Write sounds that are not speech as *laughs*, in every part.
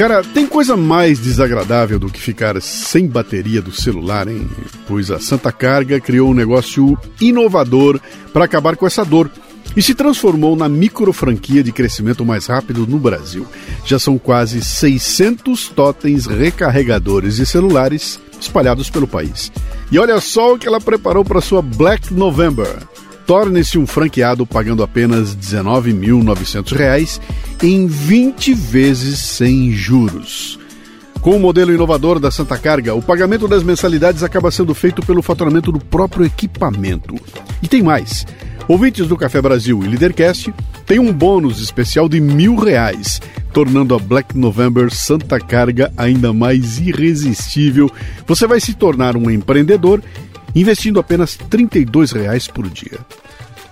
Cara, tem coisa mais desagradável do que ficar sem bateria do celular, hein? Pois a Santa Carga criou um negócio inovador para acabar com essa dor e se transformou na micro franquia de crescimento mais rápido no Brasil. Já são quase 600 totens recarregadores de celulares espalhados pelo país. E olha só o que ela preparou para sua Black November. Torne-se um franqueado pagando apenas R$ 19.900 em 20 vezes sem juros. Com o modelo inovador da Santa Carga, o pagamento das mensalidades acaba sendo feito pelo faturamento do próprio equipamento. E tem mais. Ouvintes do Café Brasil e Leadercast têm um bônus especial de mil reais, tornando a Black November Santa Carga ainda mais irresistível. Você vai se tornar um empreendedor investindo apenas 32 reais por dia.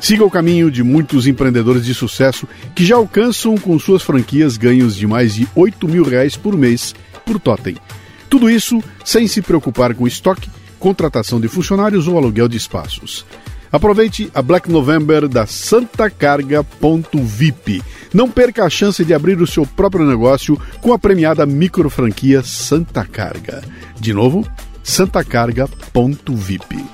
Siga o caminho de muitos empreendedores de sucesso que já alcançam com suas franquias ganhos de mais de 8 mil reais por mês por totem. Tudo isso sem se preocupar com estoque, contratação de funcionários ou aluguel de espaços. Aproveite a Black November da santacarga.vip. Não perca a chance de abrir o seu próprio negócio com a premiada micro franquia Santa Carga. De novo, santacarga.vip.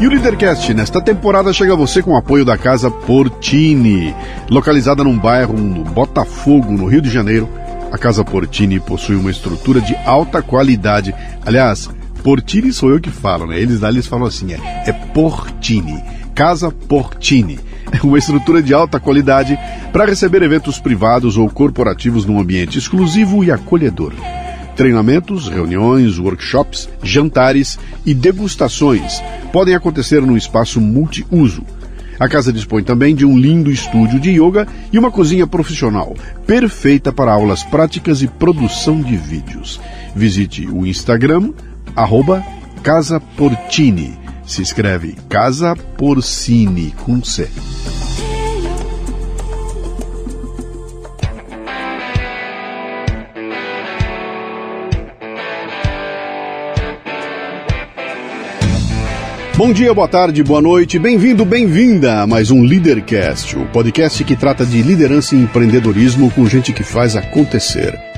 E o Leadercast nesta temporada chega a você com o apoio da Casa Portini. Localizada num bairro no Botafogo, no Rio de Janeiro, a Casa Portini possui uma estrutura de alta qualidade. Aliás, Portini sou eu que falo, né? Eles lá eles falam assim, é, é Portini. Casa Portini. *laughs* Uma estrutura de alta qualidade para receber eventos privados ou corporativos num ambiente exclusivo e acolhedor treinamentos, reuniões, workshops, jantares e degustações podem acontecer num espaço multiuso. A casa dispõe também de um lindo estúdio de yoga e uma cozinha profissional, perfeita para aulas práticas e produção de vídeos. Visite o Instagram, arroba Casa Portini. Se escreve Casa Porcini com C. Bom dia, boa tarde, boa noite, bem-vindo, bem-vinda a mais um Leadercast, o podcast que trata de liderança e empreendedorismo com gente que faz acontecer.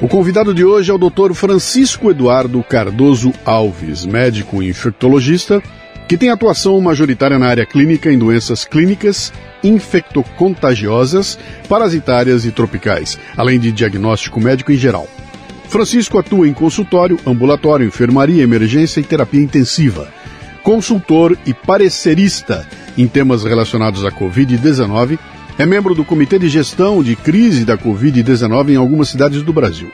O convidado de hoje é o Dr. Francisco Eduardo Cardoso Alves, médico infectologista, que tem atuação majoritária na área clínica em doenças clínicas, infectocontagiosas, parasitárias e tropicais, além de diagnóstico médico em geral. Francisco atua em consultório, ambulatório, enfermaria, emergência e terapia intensiva consultor e parecerista em temas relacionados à Covid-19, é membro do Comitê de Gestão de Crise da Covid-19 em algumas cidades do Brasil.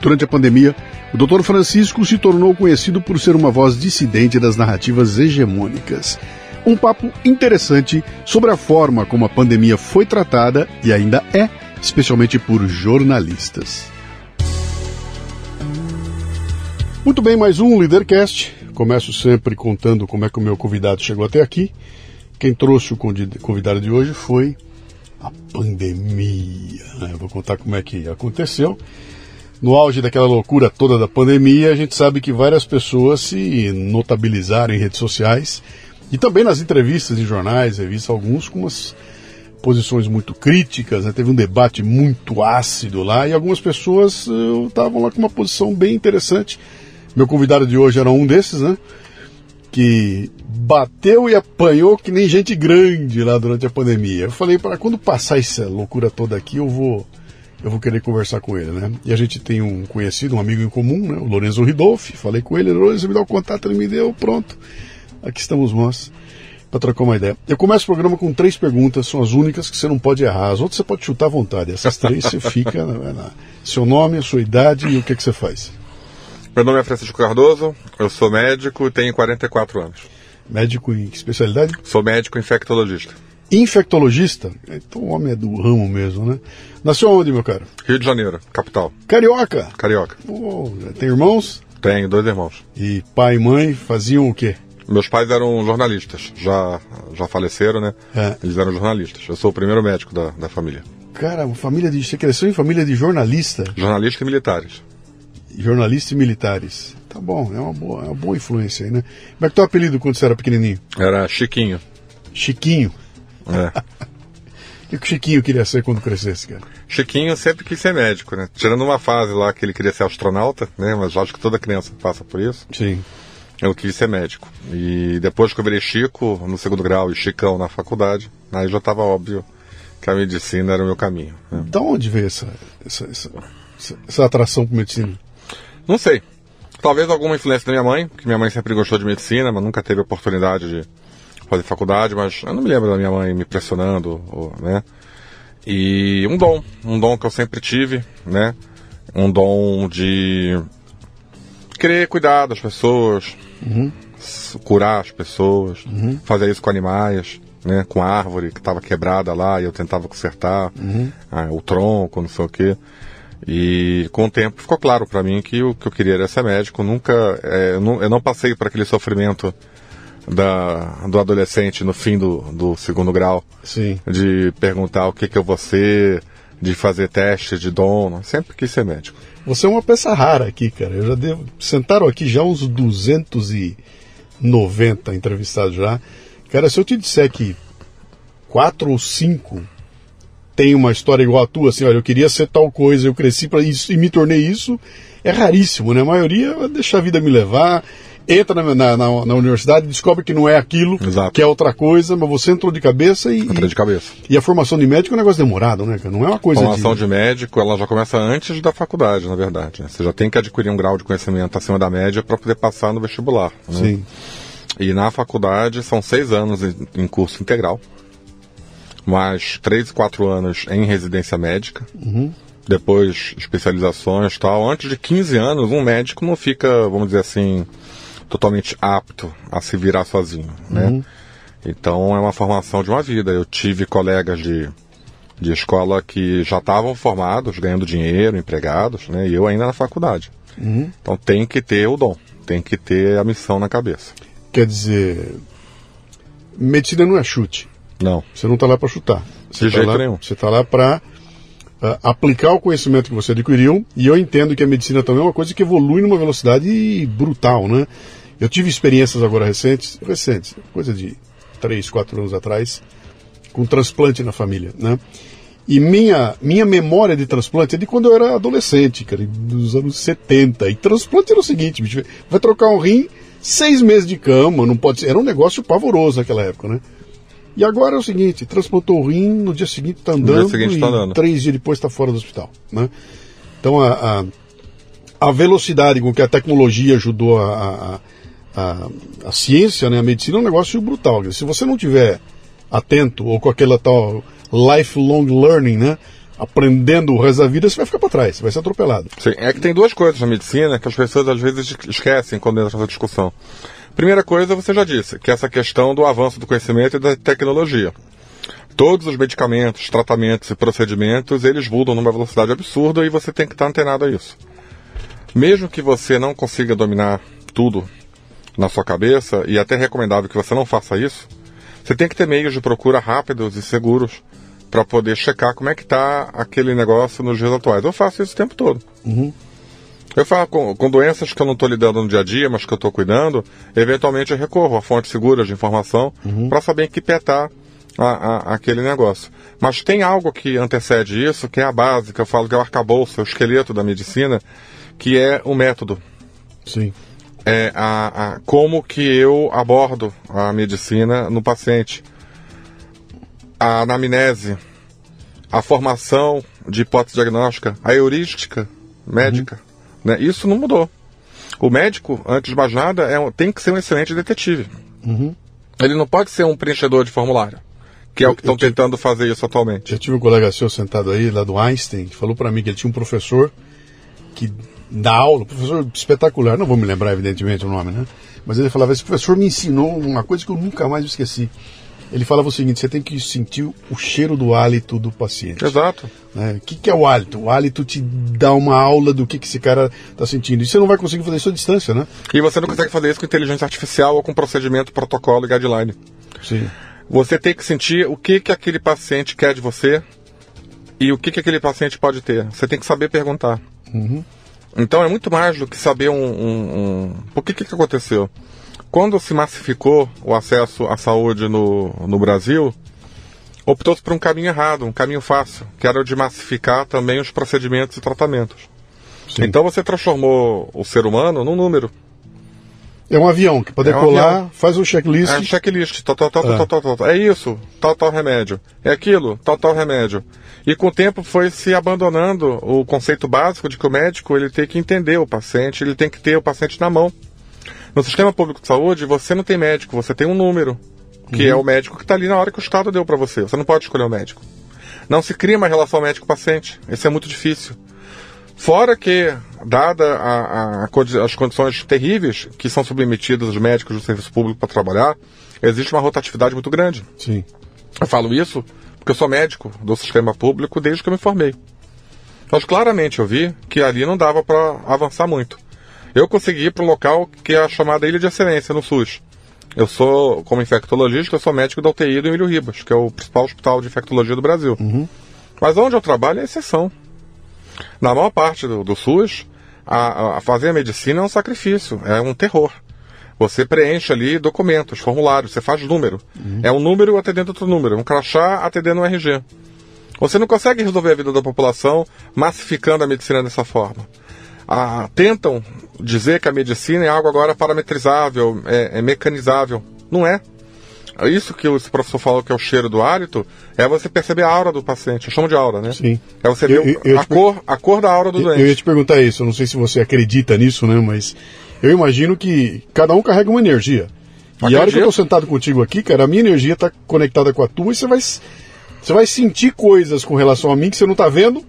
Durante a pandemia, o Dr. Francisco se tornou conhecido por ser uma voz dissidente das narrativas hegemônicas. Um papo interessante sobre a forma como a pandemia foi tratada e ainda é, especialmente por jornalistas. Muito bem, mais um Leadercast. Começo sempre contando como é que o meu convidado chegou até aqui. Quem trouxe o convidado de hoje foi a pandemia. Né? Eu vou contar como é que aconteceu. No auge daquela loucura toda da pandemia, a gente sabe que várias pessoas se notabilizaram em redes sociais e também nas entrevistas em jornais, revistas, alguns com umas posições muito críticas, né? teve um debate muito ácido lá e algumas pessoas estavam uh, lá com uma posição bem interessante meu convidado de hoje era um desses, né? Que bateu e apanhou que nem gente grande lá durante a pandemia. Eu falei, para quando passar essa loucura toda aqui, eu vou eu vou querer conversar com ele, né? E a gente tem um conhecido, um amigo em comum, né? O Lorenzo Ridolfi. Falei com ele, Lorenzo me dá o contato, ele me deu, pronto. Aqui estamos nós para trocar uma ideia. Eu começo o programa com três perguntas, são as únicas que você não pode errar. As outras você pode chutar à vontade. Essas três você fica, né? seu nome, a sua idade e o que, que você faz. Meu nome é Francisco Cardoso, eu sou médico e tenho 44 anos. Médico em que especialidade? Sou médico infectologista. Infectologista? Então o homem é do ramo mesmo, né? Nasceu onde, meu caro? Rio de Janeiro, capital. Carioca? Carioca. Oh, tem irmãos? Tenho, dois irmãos. E pai e mãe faziam o quê? Meus pais eram jornalistas, já, já faleceram, né? É. Eles eram jornalistas. Eu sou o primeiro médico da, da família. Cara, família de. Você cresceu em família de jornalista? Jornalistas e militares jornalistas e militares. Tá bom, é uma boa, é uma boa influência aí, né? Como é que teu apelido quando você era pequenininho? Era Chiquinho. Chiquinho? É. O *laughs* que o Chiquinho queria ser quando crescesse, cara? Chiquinho sempre quis ser médico, né? Tirando uma fase lá que ele queria ser astronauta, né? Mas acho que toda criança passa por isso. Sim. Eu quis ser médico. E depois que eu virei Chico no segundo grau e Chicão na faculdade, aí já estava óbvio que a medicina era o meu caminho. Né? Da onde veio essa, essa, essa, essa atração por medicina? Não sei. Talvez alguma influência da minha mãe, que minha mãe sempre gostou de medicina, mas nunca teve oportunidade de fazer faculdade, mas eu não me lembro da minha mãe me pressionando, ou, né? E um dom, um dom que eu sempre tive, né? Um dom de querer cuidar das pessoas, uhum. curar as pessoas, uhum. fazer isso com animais, né? Com a árvore que estava quebrada lá e eu tentava consertar, uhum. ah, o tronco, não sei o quê. E com o tempo ficou claro para mim que o que eu queria era ser médico. Nunca, é, eu, não, eu não passei por aquele sofrimento da, do adolescente no fim do, do segundo grau. Sim. De perguntar o que, que eu vou ser, de fazer teste de dom. Sempre quis ser médico. Você é uma peça rara aqui, cara. Eu já devo. Sentaram aqui já uns 290 entrevistados já. Cara, se eu te disser que quatro ou cinco tem uma história igual a tua, assim, olha, eu queria ser tal coisa, eu cresci para isso e me tornei isso, é raríssimo, né? A maioria deixa a vida me levar, entra na, na, na, na universidade e descobre que não é aquilo, Exato. que é outra coisa, mas você entrou de cabeça e. Entrou de cabeça. E a formação de médico é um negócio demorado, né, Não é uma coisa. A formação de... de médico, ela já começa antes da faculdade, na verdade. Né? Você já tem que adquirir um grau de conhecimento acima da média para poder passar no vestibular. Né? Sim. E na faculdade são seis anos em curso integral, mais três e quatro anos em residência médica. Uhum depois especializações tal. Antes de 15 anos, um médico não fica, vamos dizer assim, totalmente apto a se virar sozinho, né? Uhum. Então é uma formação de uma vida. Eu tive colegas de, de escola que já estavam formados, ganhando dinheiro, empregados, né? E eu ainda na faculdade. Uhum. Então tem que ter o dom, tem que ter a missão na cabeça. Quer dizer, medicina não é chute. Não. Você não está lá para chutar. Você de tá jeito lá, nenhum. Você está lá para uh, aplicar o conhecimento que você adquiriu. E eu entendo que a medicina também é uma coisa que evolui numa velocidade brutal, né? Eu tive experiências agora recentes, recentes, coisa de 3, 4 anos atrás, com transplante na família, né? E minha, minha memória de transplante é de quando eu era adolescente, cara, dos anos 70. E transplante era o seguinte, bicho, vai trocar um rim, seis meses de cama, não pode ser. Era um negócio pavoroso naquela época, né? E agora é o seguinte, transplantou o rim, no dia seguinte está andando, dia seguinte tá andando. três dias depois está fora do hospital, né? Então a, a, a, velocidade com que a tecnologia ajudou a, a a, a ciência, né, a medicina é um negócio brutal. Se você não tiver atento ou com aquela tal lifelong learning, né, aprendendo o resto da vida, você vai ficar para trás, você vai ser atropelado. Sim, é que tem duas coisas na medicina que as pessoas às vezes esquecem quando entra nessa discussão. Primeira coisa, você já disse, que é essa questão do avanço do conhecimento e da tecnologia. Todos os medicamentos, tratamentos e procedimentos, eles mudam numa velocidade absurda e você tem que estar antenado a isso. Mesmo que você não consiga dominar tudo na sua cabeça, e é até recomendável que você não faça isso, você tem que ter meios de procura rápidos e seguros para poder checar como é que está aquele negócio nos dias atuais. Eu faço isso o tempo todo. Uhum. Eu falo com, com, doenças que eu não estou lidando no dia a dia, mas que eu estou cuidando, eventualmente eu recorro a fontes seguras de informação uhum. para saber em que pé a, a, aquele negócio. Mas tem algo que antecede isso, que é a base, que eu falo que é o arcabouço, é o esqueleto da medicina, que é o método. Sim é, a, a, como que eu abordo a medicina no paciente. A anamnese, a formação de hipótese diagnóstica, a heurística médica, uhum. Né? isso não mudou. O médico, antes de mais nada, é, tem que ser um excelente detetive. Uhum. Ele não pode ser um preenchedor de formulário, que é o que estão tentando fazer isso atualmente. Eu tive um colega seu sentado aí, lá do Einstein, que falou para mim que ele tinha um professor que da aula, professor espetacular, não vou me lembrar evidentemente o nome, né? Mas ele falava, esse professor me ensinou uma coisa que eu nunca mais esqueci. Ele falava o seguinte, você tem que sentir o cheiro do hálito do paciente. Exato. Né? O que, que é o hálito? O hálito te dá uma aula do que, que esse cara está sentindo. E você não vai conseguir fazer isso à distância, né? E você não consegue fazer isso com inteligência artificial ou com procedimento, protocolo e guideline. Sim. Você tem que sentir o que, que aquele paciente quer de você e o que, que aquele paciente pode ter. Você tem que saber perguntar. Uhum. Então é muito mais do que saber um. um, um... Por que, que que aconteceu? Quando se massificou o acesso à saúde no, no Brasil, optou-se por um caminho errado, um caminho fácil, que era o de massificar também os procedimentos e tratamentos. Sim. Então você transformou o ser humano num número. É um avião que para É um decolar faz um checklist. É checklist, tal, tal, tal, tal, tal, tal, tal. É isso, tal, tal remédio. É aquilo, tal, tal remédio. E com o tempo foi se abandonando o conceito básico de que o médico ele tem que entender o paciente, ele tem que ter o paciente na mão. No sistema público de saúde, você não tem médico, você tem um número, que é o médico que está ali na hora que o Estado deu para você. Você não pode escolher o médico. Não se cria uma relação médico-paciente. Isso é muito difícil. Fora que, dada a- a- as condições terríveis que são submetidas os médicos do serviço público para trabalhar, existe uma rotatividade muito grande. Sim. Eu falo isso porque eu sou médico do sistema público desde que eu me formei. Mas claramente eu vi que ali não dava para avançar muito. Eu consegui ir para um local que é a chamada Ilha de Excelência, no SUS. Eu sou, como infectologista, eu sou médico da UTI do Emílio Ribas, que é o principal hospital de infectologia do Brasil. Mas onde eu trabalho é exceção. Na maior parte do, do SUS, a, a fazer a medicina é um sacrifício, é um terror. Você preenche ali documentos, formulários, você faz número. É um número atendendo outro número, um crachá atendendo um RG. Você não consegue resolver a vida da população massificando a medicina dessa forma. Ah, tentam dizer que a medicina é algo agora parametrizável, é, é mecanizável. Não é. Isso que esse professor falou que é o cheiro do hálito, é você perceber a aura do paciente. Eu chamo de aura, né? Sim. É você ver eu- eu a, cor, a cor da aura do Eu doente. eu ia te perguntar isso, eu não sei se você acredita nisso, né? Mas eu imagino que cada um carrega uma energia. E a hora que eu Acredito. tô sentado contigo aqui, cara, a minha energia tá conectada com a tua e você vai, você vai sentir coisas com relação a mim que você não tá vendo,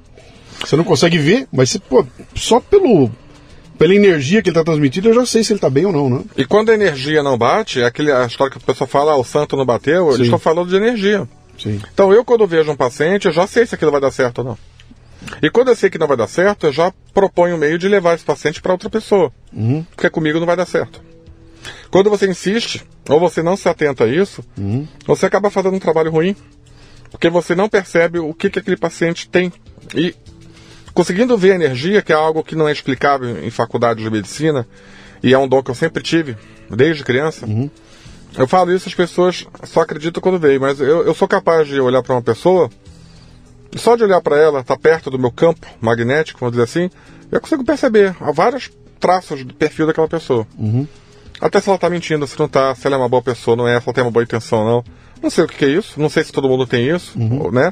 você não consegue ver, mas você, pô, só pelo, pela energia que ele tá transmitindo, eu já sei se ele tá bem ou não, né? E quando a energia não bate, é aquele, a história que a pessoa fala, ah, o santo não bateu, Sim. eles estão falando de energia. Sim. Então eu, quando vejo um paciente, eu já sei se aquilo vai dar certo ou não. E quando eu sei que não vai dar certo, eu já proponho um meio de levar esse paciente para outra pessoa. Porque comigo não vai dar certo. Quando você insiste, ou você não se atenta a isso, você acaba fazendo um trabalho ruim. Porque você não percebe o que, que aquele paciente tem. E conseguindo ver a energia, que é algo que não é explicável em faculdade de medicina, e é um dom que eu sempre tive, desde criança, eu falo isso, as pessoas só acreditam quando veem, mas eu, eu sou capaz de olhar para uma pessoa, e só de olhar para ela, tá perto do meu campo magnético, vamos dizer assim, eu consigo perceber há vários traços do perfil daquela pessoa. Até se ela tá mentindo, se não tá, se ela é uma boa pessoa, não é, se ela tem uma boa intenção, não. Não sei o que, que é isso, não sei se todo mundo tem isso, ou, né?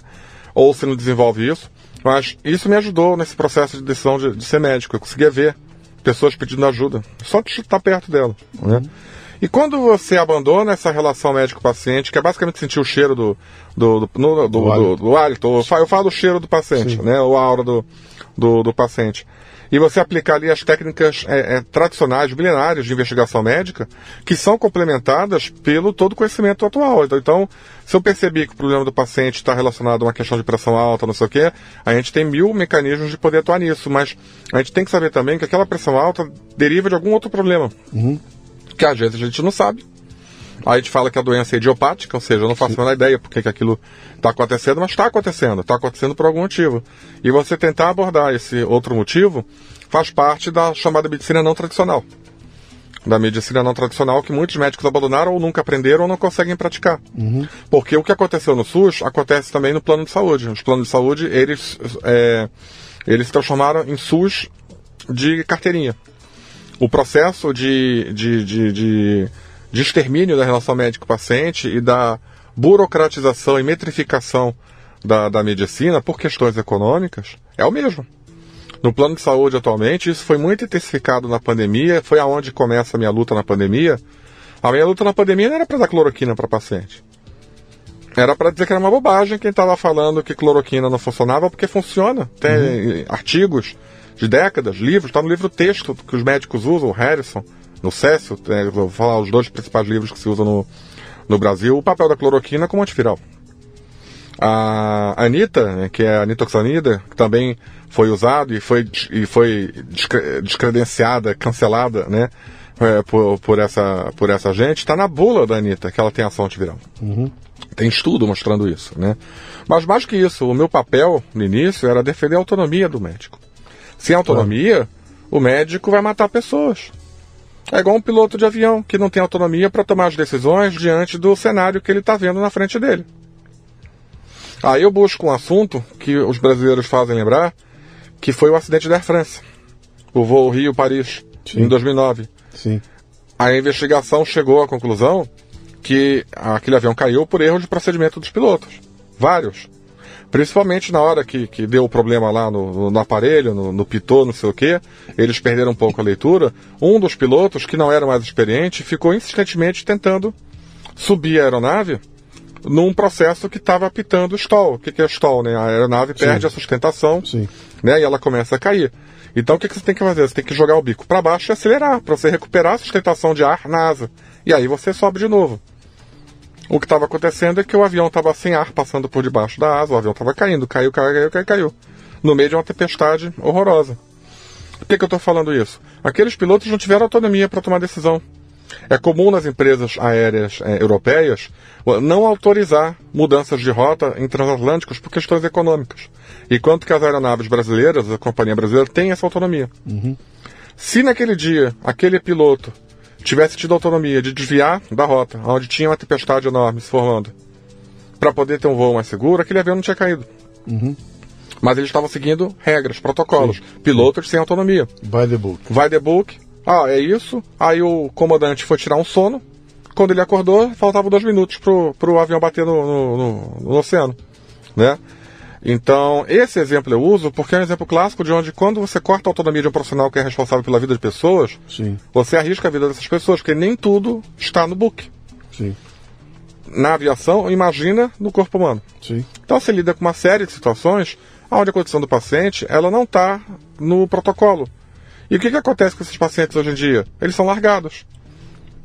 Ou se não desenvolve isso. Mas isso me ajudou nesse processo de decisão de, de ser médico. Eu conseguia ver pessoas pedindo ajuda, só de estar perto dela, né? E quando você abandona essa relação médico-paciente, que é basicamente sentir o cheiro do, do, do, do, do, do hálito, eu falo- do cheiro do paciente, Sim. né? Ou a aura do, do, do paciente. E você aplicar ali as técnicas é, é, tradicionais, milenares de investigação médica, que são complementadas pelo todo o conhecimento atual. Então, Então, se eu percebi que o problema do paciente está relacionado a uma questão de pressão alta, não sei o quê, a gente tem mil mecanismos de poder atuar nisso, mas a gente tem que saber também que aquela pressão alta deriva de algum outro problema, que às vezes a gente não sabe. Aí a gente fala que a doença é idiopática, ou seja, eu não faço a menor ideia porque que aquilo está acontecendo, mas está acontecendo, está acontecendo por algum motivo. E você tentar abordar esse outro motivo faz parte da chamada medicina não tradicional. Da medicina não tradicional que muitos médicos abandonaram ou nunca aprenderam ou não conseguem praticar. Porque o que aconteceu no SUS acontece também no plano de saúde. Os planos de saúde, eles, é, eles se transformaram em SUS de carteirinha o processo de, de, de, de, de extermínio da relação médico-paciente e da burocratização e metrificação da, da medicina por questões econômicas é o mesmo. No plano de saúde atualmente, isso foi muito intensificado na pandemia, foi aonde começa a minha luta na pandemia. A minha luta na pandemia não era para dar cloroquina para paciente. Era para dizer que era uma bobagem quem estava falando que cloroquina não funcionava, porque funciona. Tem artigos de décadas, livros, está no livro texto que os médicos usam, o Harrison, no Cécio, é, vou falar os dois principais livros que se usam no, no Brasil, o papel da cloroquina como antiviral. A Anitta, né, que é a nitoxanida, que também foi usado e foi, e foi descre- descredenciada, cancelada, né, é, por, por, essa, por essa gente, está na bula da Anitta, que ela tem ação antiviral. Tem estudo mostrando isso, né? Mas mais que isso, o meu papel no início era defender a autonomia do médico. Sem autonomia, o médico vai matar pessoas. É igual um piloto de avião que não tem autonomia para tomar as decisões diante do cenário que ele está vendo na frente dele. Aí eu busco um assunto que os brasileiros fazem lembrar, que foi o acidente da Air France, o voo Rio-Paris, em 2009. Sim. A investigação chegou à conclusão que aquele avião caiu por erro de procedimento dos pilotos. Vários. Principalmente na hora que, que deu o problema lá no, no aparelho, no, no pitô, não sei o que, eles perderam um pouco a leitura. Um dos pilotos, que não era mais experiente, ficou insistentemente tentando subir a aeronave num processo que estava apitando stall. O que, que é stall? Né? A aeronave perde Sim. a sustentação Sim. né? e ela começa a cair. Então o que, que você tem que fazer? Você tem que jogar o bico para baixo e acelerar, para você recuperar a sustentação de ar na asa. E aí você sobe de novo. O que estava acontecendo é que o avião estava sem ar passando por debaixo da asa, o avião estava caindo, caiu, caiu, caiu, caiu, caiu. No meio de uma tempestade horrorosa. Por que, que eu estou falando isso? Aqueles pilotos não tiveram autonomia para tomar decisão. É comum nas empresas aéreas eh, europeias não autorizar mudanças de rota em transatlânticos por questões econômicas. Enquanto que as aeronaves brasileiras, a companhia brasileira, tem essa autonomia. Se naquele dia aquele piloto tivesse tido autonomia de desviar da rota, onde tinha uma tempestade enorme se formando, para poder ter um voo mais seguro, aquele avião não tinha caído. Mas eles estavam seguindo regras, protocolos. Pilotos sem autonomia. By the book. Vai the book. Ah, é isso. Aí o comandante foi tirar um sono. Quando ele acordou, faltavam dois minutos pro, pro avião bater no, no, no- no oceano. Né? Então, esse exemplo eu uso porque é um exemplo clássico de onde, quando você corta a autonomia de um profissional que é responsável pela vida de pessoas, Sim. você arrisca a vida dessas pessoas, porque nem tudo está no book. Sim. Na aviação, imagina no corpo humano. Sim. Então você lida com uma série de situações onde a condição do paciente ela não está no protocolo. E o que, que acontece com esses pacientes hoje em dia? Eles são largados.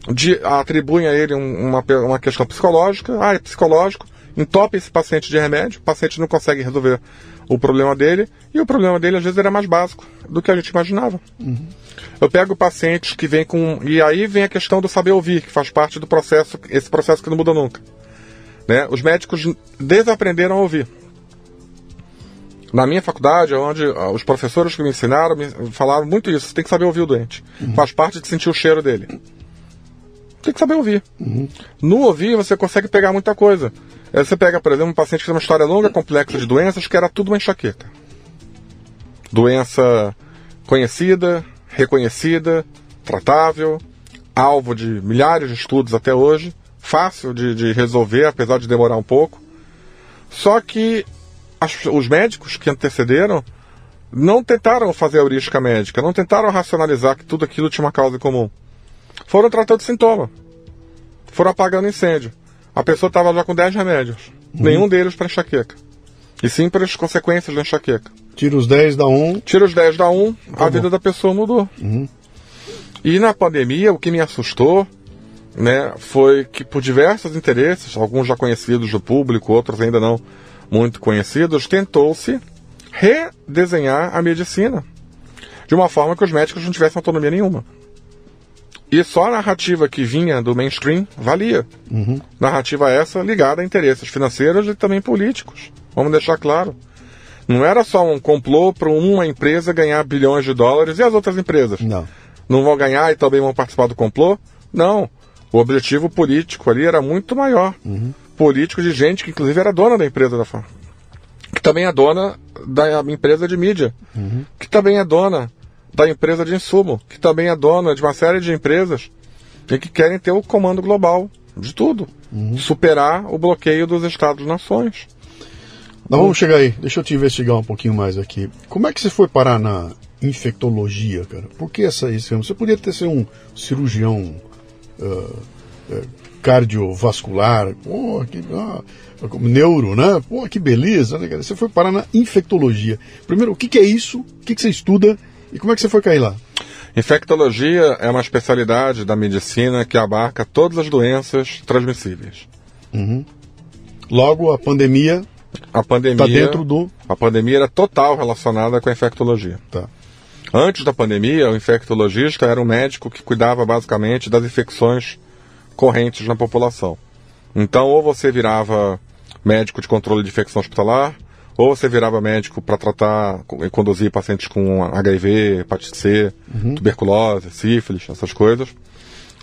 De, atribuem a ele um- uma, uma questão psicológica. Ah, é psicológico. Entope esse paciente de remédio. O paciente não consegue resolver o problema dele. E o problema dele, às vezes, era mais básico do que a gente imaginava. Eu pego pacientes que vêm com. E aí vem a questão do saber ouvir, que faz parte do processo, esse processo que não muda nunca. Né? Os médicos desaprenderam a ouvir. Na minha faculdade, onde ah, os professores que me ensinaram me falaram muito isso. Você tem que saber ouvir o doente. Faz parte de sentir o cheiro dele. Tem que saber ouvir. No ouvir, você consegue pegar muita coisa. Você pega, por exemplo, um paciente que tem uma história longa, complexa de doenças, que era tudo uma enxaqueca. Doença conhecida, reconhecida, tratável, alvo de milhares de estudos até hoje, fácil de, de resolver, apesar de demorar um pouco. Só que as- os médicos que antecederam não tentaram fazer a heurística médica, não tentaram racionalizar que tudo aquilo tinha uma causa comum. Foram tratando sintoma. Foram apagando incêndio. A pessoa estava já com 10 remédios. Nenhum deles para enxaqueca. E sim para as consequências da enxaqueca. Tira os 10 da 1. Tira os 10 da 1, a Acabou. vida da pessoa mudou. E na pandemia, o que me assustou né, foi que por diversos interesses, alguns já conhecidos do público, outros ainda não muito conhecidos, tentou-se redesenhar a medicina de uma forma que os médicos não tivessem autonomia nenhuma. E só a narrativa que vinha do mainstream valia. Narrativa essa ligada a interesses financeiros e também políticos. Vamos deixar claro. Não era só um complô para uma empresa ganhar bilhões de dólares e as outras empresas Não. não vão ganhar e também vão participar do complô? Não. O objetivo político ali era muito maior. Político de gente que inclusive era dona da empresa da FAM. Que também é dona da empresa de mídia. Que também é dona da empresa de insumo. Que também é dona de uma série de empresas e que querem ter o comando global de tudo. Superar o bloqueio dos Estados-nações. Nós vamos chegar aí. Deixa eu te investigar um pouquinho mais aqui. Como é que você foi parar na infectologia, cara? Por que essa isso? Você podia ter sido um cirurgião eh, cardiovascular, pô, que, ah, neuro, né? Pô, que beleza, né, cara? Você foi parar na infectologia. Primeiro, o que, que é isso? O que, que você estuda? E como é que você foi cair lá? Infectologia é uma especialidade da medicina que abarca todas as doenças transmissíveis. Logo, a pandemia A pandemia, está dentro do. a pandemia era total relacionada com a infectologia. Tá. Antes da pandemia, o infectologista era um médico que cuidava basicamente das infecções correntes na população. Então, ou você virava médico de controle de infecção hospitalar, Ou você virava médico para tratar e conduzir pacientes com HIV, hepatite C, uhum. tuberculose, sífilis, essas coisas.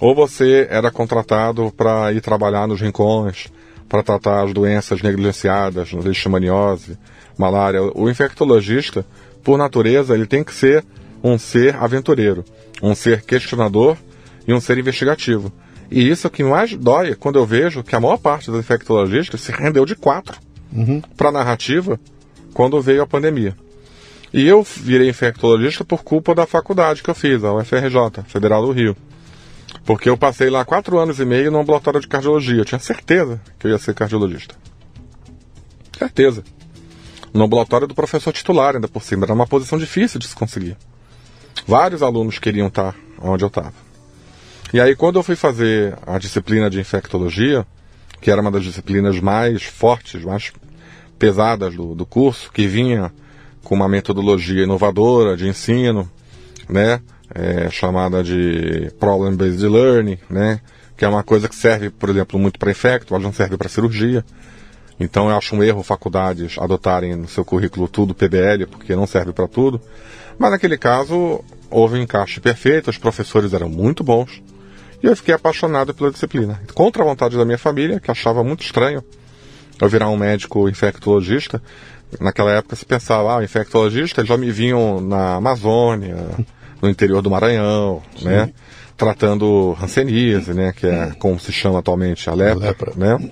Ou você era contratado para ir trabalhar nos rincões, para tratar as doenças negligenciadas, leishmaniose, malária. O infectologista, por natureza, ele tem que ser um ser aventureiro, um ser questionador e um ser investigativo. E isso é o que mais dói quando eu vejo que a maior parte dos infectologistas se rendeu de quatro uhum. para narrativa quando veio a pandemia. E eu virei infectologista por culpa da faculdade que eu fiz, a UFRJ, Federal do Rio. Porque eu passei lá quatro anos e meio no ambulatório de cardiologia. Eu tinha certeza que eu ia ser cardiologista. Certeza. No ambulatório do professor titular, ainda por cima. Era uma posição difícil de se conseguir. Vários alunos queriam estar onde eu estava. E aí, quando eu fui fazer a disciplina de infectologia, que era uma das disciplinas mais fortes, mais pesadas do, do curso, que vinha com uma metodologia inovadora de ensino, né? é, chamada de Problem-Based Learning, né? Que é uma coisa que serve, por exemplo, muito para infecto, mas não serve para cirurgia. Então eu acho um erro faculdades adotarem no seu currículo tudo PBL, porque não serve para tudo. Mas naquele caso houve um encaixe perfeito, os professores eram muito bons. E eu fiquei apaixonado pela disciplina. Contra a vontade da minha família, que achava muito estranho eu virar um médico infectologista. Naquela época se pensava, ah, o infectologista, eles já me vinham na Amazônia, no interior do Maranhão, Sim. né? Tratando hanseníase, né? Que é como se chama atualmente a lepra, lepra. né?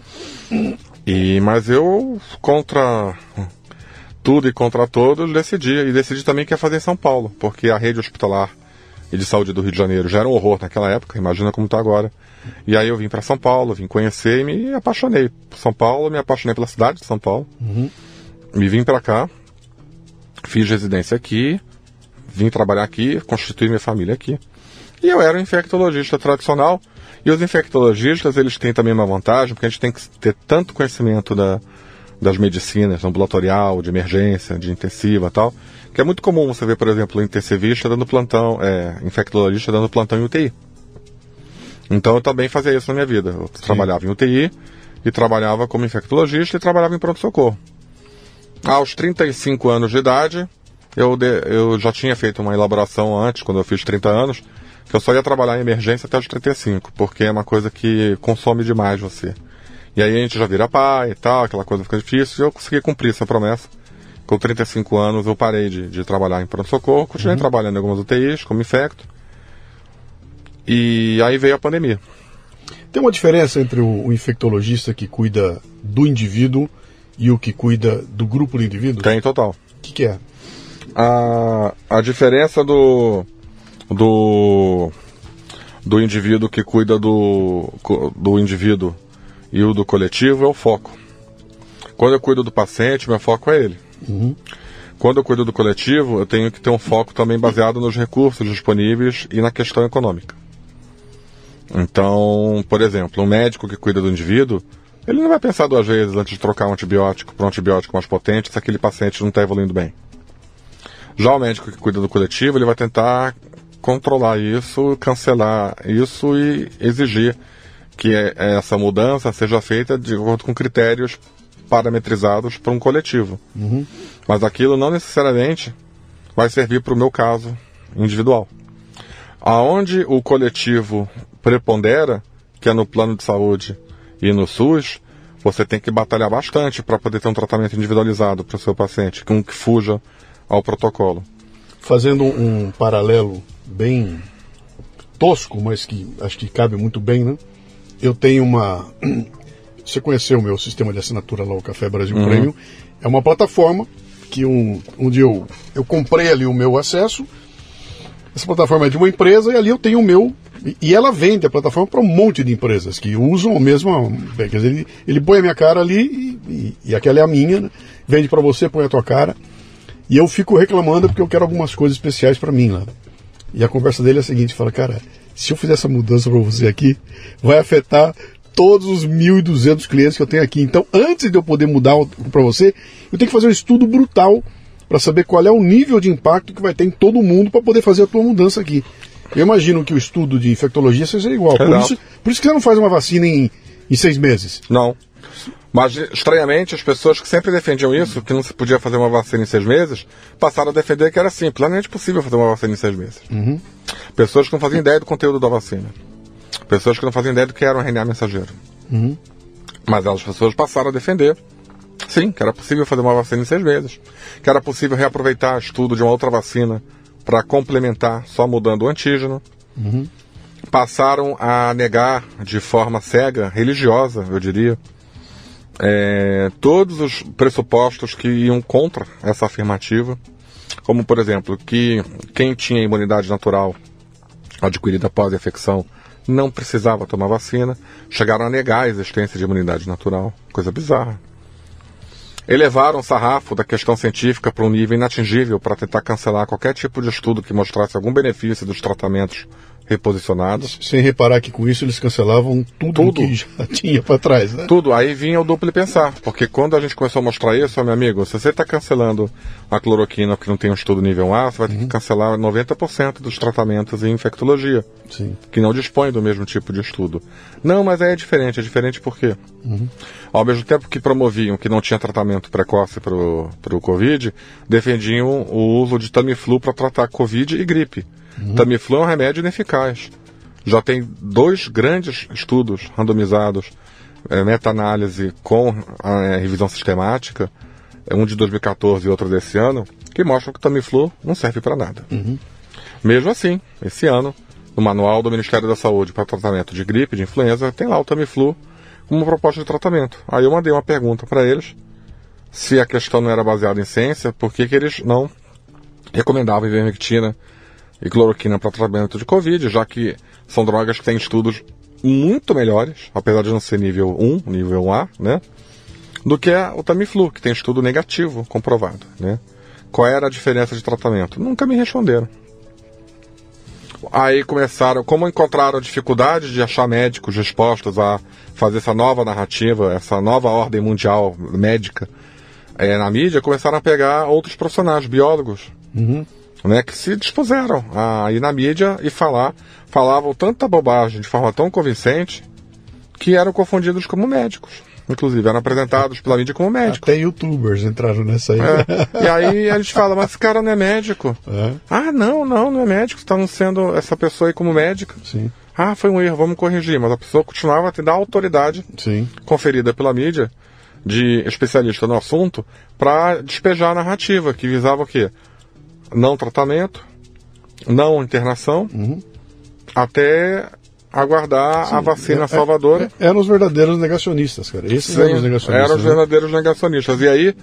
E, mas eu, contra tudo e contra todos, decidi. E decidi também que ia fazer em São Paulo, porque a rede hospitalar e de saúde do Rio de Janeiro já era um horror naquela época, imagina como está agora. E aí eu vim para São Paulo, vim conhecer e me apaixonei por São Paulo, me apaixonei pela cidade de São Paulo. Uhum. Me vim para cá, fiz residência aqui, vim trabalhar aqui, constituir minha família aqui. E eu era um infectologista tradicional. E os infectologistas, eles têm também uma vantagem, porque a gente tem que ter tanto conhecimento da, das medicinas, ambulatorial, de emergência, de intensiva tal, que é muito comum você ver, por exemplo, intensivista dando plantão, é, infectologista dando plantão em UTI. Então eu também fazia isso na minha vida. Eu Sim. trabalhava em UTI e trabalhava como infectologista e trabalhava em pronto-socorro. Aos 35 anos de idade, eu, de, eu já tinha feito uma elaboração antes, quando eu fiz 30 anos, que eu só ia trabalhar em emergência até os 35, porque é uma coisa que consome demais você. E aí a gente já vira pai e tal, aquela coisa fica difícil, e eu consegui cumprir essa promessa. Com 35 anos eu parei de, de trabalhar em pronto-socorro, continuei uhum. trabalhando em algumas UTIs, como infecto. E aí veio a pandemia. Tem uma diferença entre o, o infectologista que cuida do indivíduo e o que cuida do grupo do indivíduo? Tem, total. O que, que é? a, a diferença do, do, do indivíduo que cuida do, do indivíduo e o do coletivo é o foco. Quando eu cuido do paciente, meu foco é ele. Uhum. Quando eu cuido do coletivo, eu tenho que ter um foco também baseado nos recursos disponíveis e na questão econômica. Então, por exemplo, um médico que cuida do indivíduo, ele não vai pensar duas vezes antes de trocar um antibiótico para um antibiótico mais potente se aquele paciente não está evoluindo bem. Já o médico que cuida do coletivo, ele vai tentar controlar isso, cancelar isso e exigir que essa mudança seja feita de acordo com critérios parametrizados para um coletivo. Uhum. Mas aquilo não necessariamente vai servir para o meu caso individual. Aonde o coletivo prepondera, que é no plano de saúde e no SUS, você tem que batalhar bastante para poder ter um tratamento individualizado para o seu paciente, com que fuja ao protocolo. Fazendo um paralelo bem tosco, mas que acho que cabe muito bem, né? Eu tenho uma. Você conheceu o meu sistema de assinatura lá, o Café Brasil uhum. Premium? É uma plataforma que um, um dia eu, eu comprei ali o meu acesso. Essa plataforma é de uma empresa e ali eu tenho o meu. E ela vende a plataforma para um monte de empresas que usam o mesmo. Quer dizer, ele, ele põe a minha cara ali e, e, e aquela é a minha, né? vende para você, põe a tua cara. E eu fico reclamando porque eu quero algumas coisas especiais para mim lá. E a conversa dele é a seguinte: fala, cara, se eu fizer essa mudança para você aqui, vai afetar todos os 1.200 clientes que eu tenho aqui. Então, antes de eu poder mudar para você, eu tenho que fazer um estudo brutal para saber qual é o nível de impacto que vai ter em todo mundo para poder fazer a tua mudança aqui. Eu imagino que o estudo de infectologia seja igual. Por isso, por isso que você não faz uma vacina em, em seis meses. Não. Mas, estranhamente, as pessoas que sempre defendiam isso, que não se podia fazer uma vacina em seis meses, passaram a defender que era sim, plenamente possível fazer uma vacina em seis meses. Uhum. Pessoas que não faziam ideia do conteúdo da vacina. Pessoas que não faziam ideia do que era um RNA mensageiro. Uhum. Mas elas pessoas passaram a defender, sim, que era possível fazer uma vacina em seis meses. Que era possível reaproveitar estudo de uma outra vacina para complementar, só mudando o antígeno. Uhum. Passaram a negar de forma cega, religiosa, eu diria, é, todos os pressupostos que iam contra essa afirmativa, como por exemplo que quem tinha imunidade natural adquirida após a infecção não precisava tomar vacina, chegaram a negar a existência de imunidade natural, coisa bizarra. Elevaram o sarrafo da questão científica para um nível inatingível para tentar cancelar qualquer tipo de estudo que mostrasse algum benefício dos tratamentos reposicionados. Sem reparar que com isso eles cancelavam tudo, tudo. que *laughs* já tinha para trás, né? Tudo. Aí vinha o duplo pensar. Porque quando a gente começou a mostrar isso, meu amigo, se você está cancelando a cloroquina porque não tem um estudo nível A, você vai ter uhum. que cancelar 90% dos tratamentos em infectologia. Sim. Que não dispõe do mesmo tipo de estudo. Não, mas aí é diferente. É diferente por quê? Uhum. Ao mesmo tempo que promoviam que não tinha tratamento precoce para o Covid, defendiam o uso de Tamiflu para tratar Covid e gripe. Uhum. Tamiflu é um remédio ineficaz. Já tem dois grandes estudos randomizados, é, meta-análise com a é, revisão sistemática, é, um de 2014 e outro desse ano, que mostram que o Tamiflu não serve para nada. Uhum. Mesmo assim, esse ano, no manual do Ministério da Saúde para tratamento de gripe, de influenza, tem lá o Tamiflu como proposta de tratamento. Aí eu mandei uma pergunta para eles, se a questão não era baseada em ciência, por que, que eles não recomendavam ivermectina e cloroquina para tratamento de Covid, já que são drogas que têm estudos muito melhores, apesar de não ser nível 1, nível 1A, né? Do que o Tamiflu, que tem estudo negativo comprovado, né? Qual era a diferença de tratamento? Nunca me responderam. Aí começaram, como encontraram dificuldade de achar médicos dispostos a fazer essa nova narrativa, essa nova ordem mundial médica é, na mídia, começaram a pegar outros profissionais, biólogos, uhum né, que se dispuseram a ir na mídia e falar, falavam tanta bobagem de forma tão convincente que eram confundidos como médicos. Inclusive, eram apresentados pela mídia como médicos. Até youtubers entraram nessa aí. É. E aí a gente fala, mas esse cara não é médico. É. Ah, não, não, não é médico. Está anunciando essa pessoa aí como médica. Sim. Ah, foi um erro, vamos corrigir. Mas a pessoa continuava tendo a autoridade Sim. conferida pela mídia de especialista no assunto para despejar a narrativa que visava o quê? Não tratamento, não internação, uhum. até aguardar Sim, a vacina é, salvadora. É, eram os verdadeiros negacionistas, cara. Esses Sim, eram os negacionistas. Eram os né? verdadeiros negacionistas. E aí,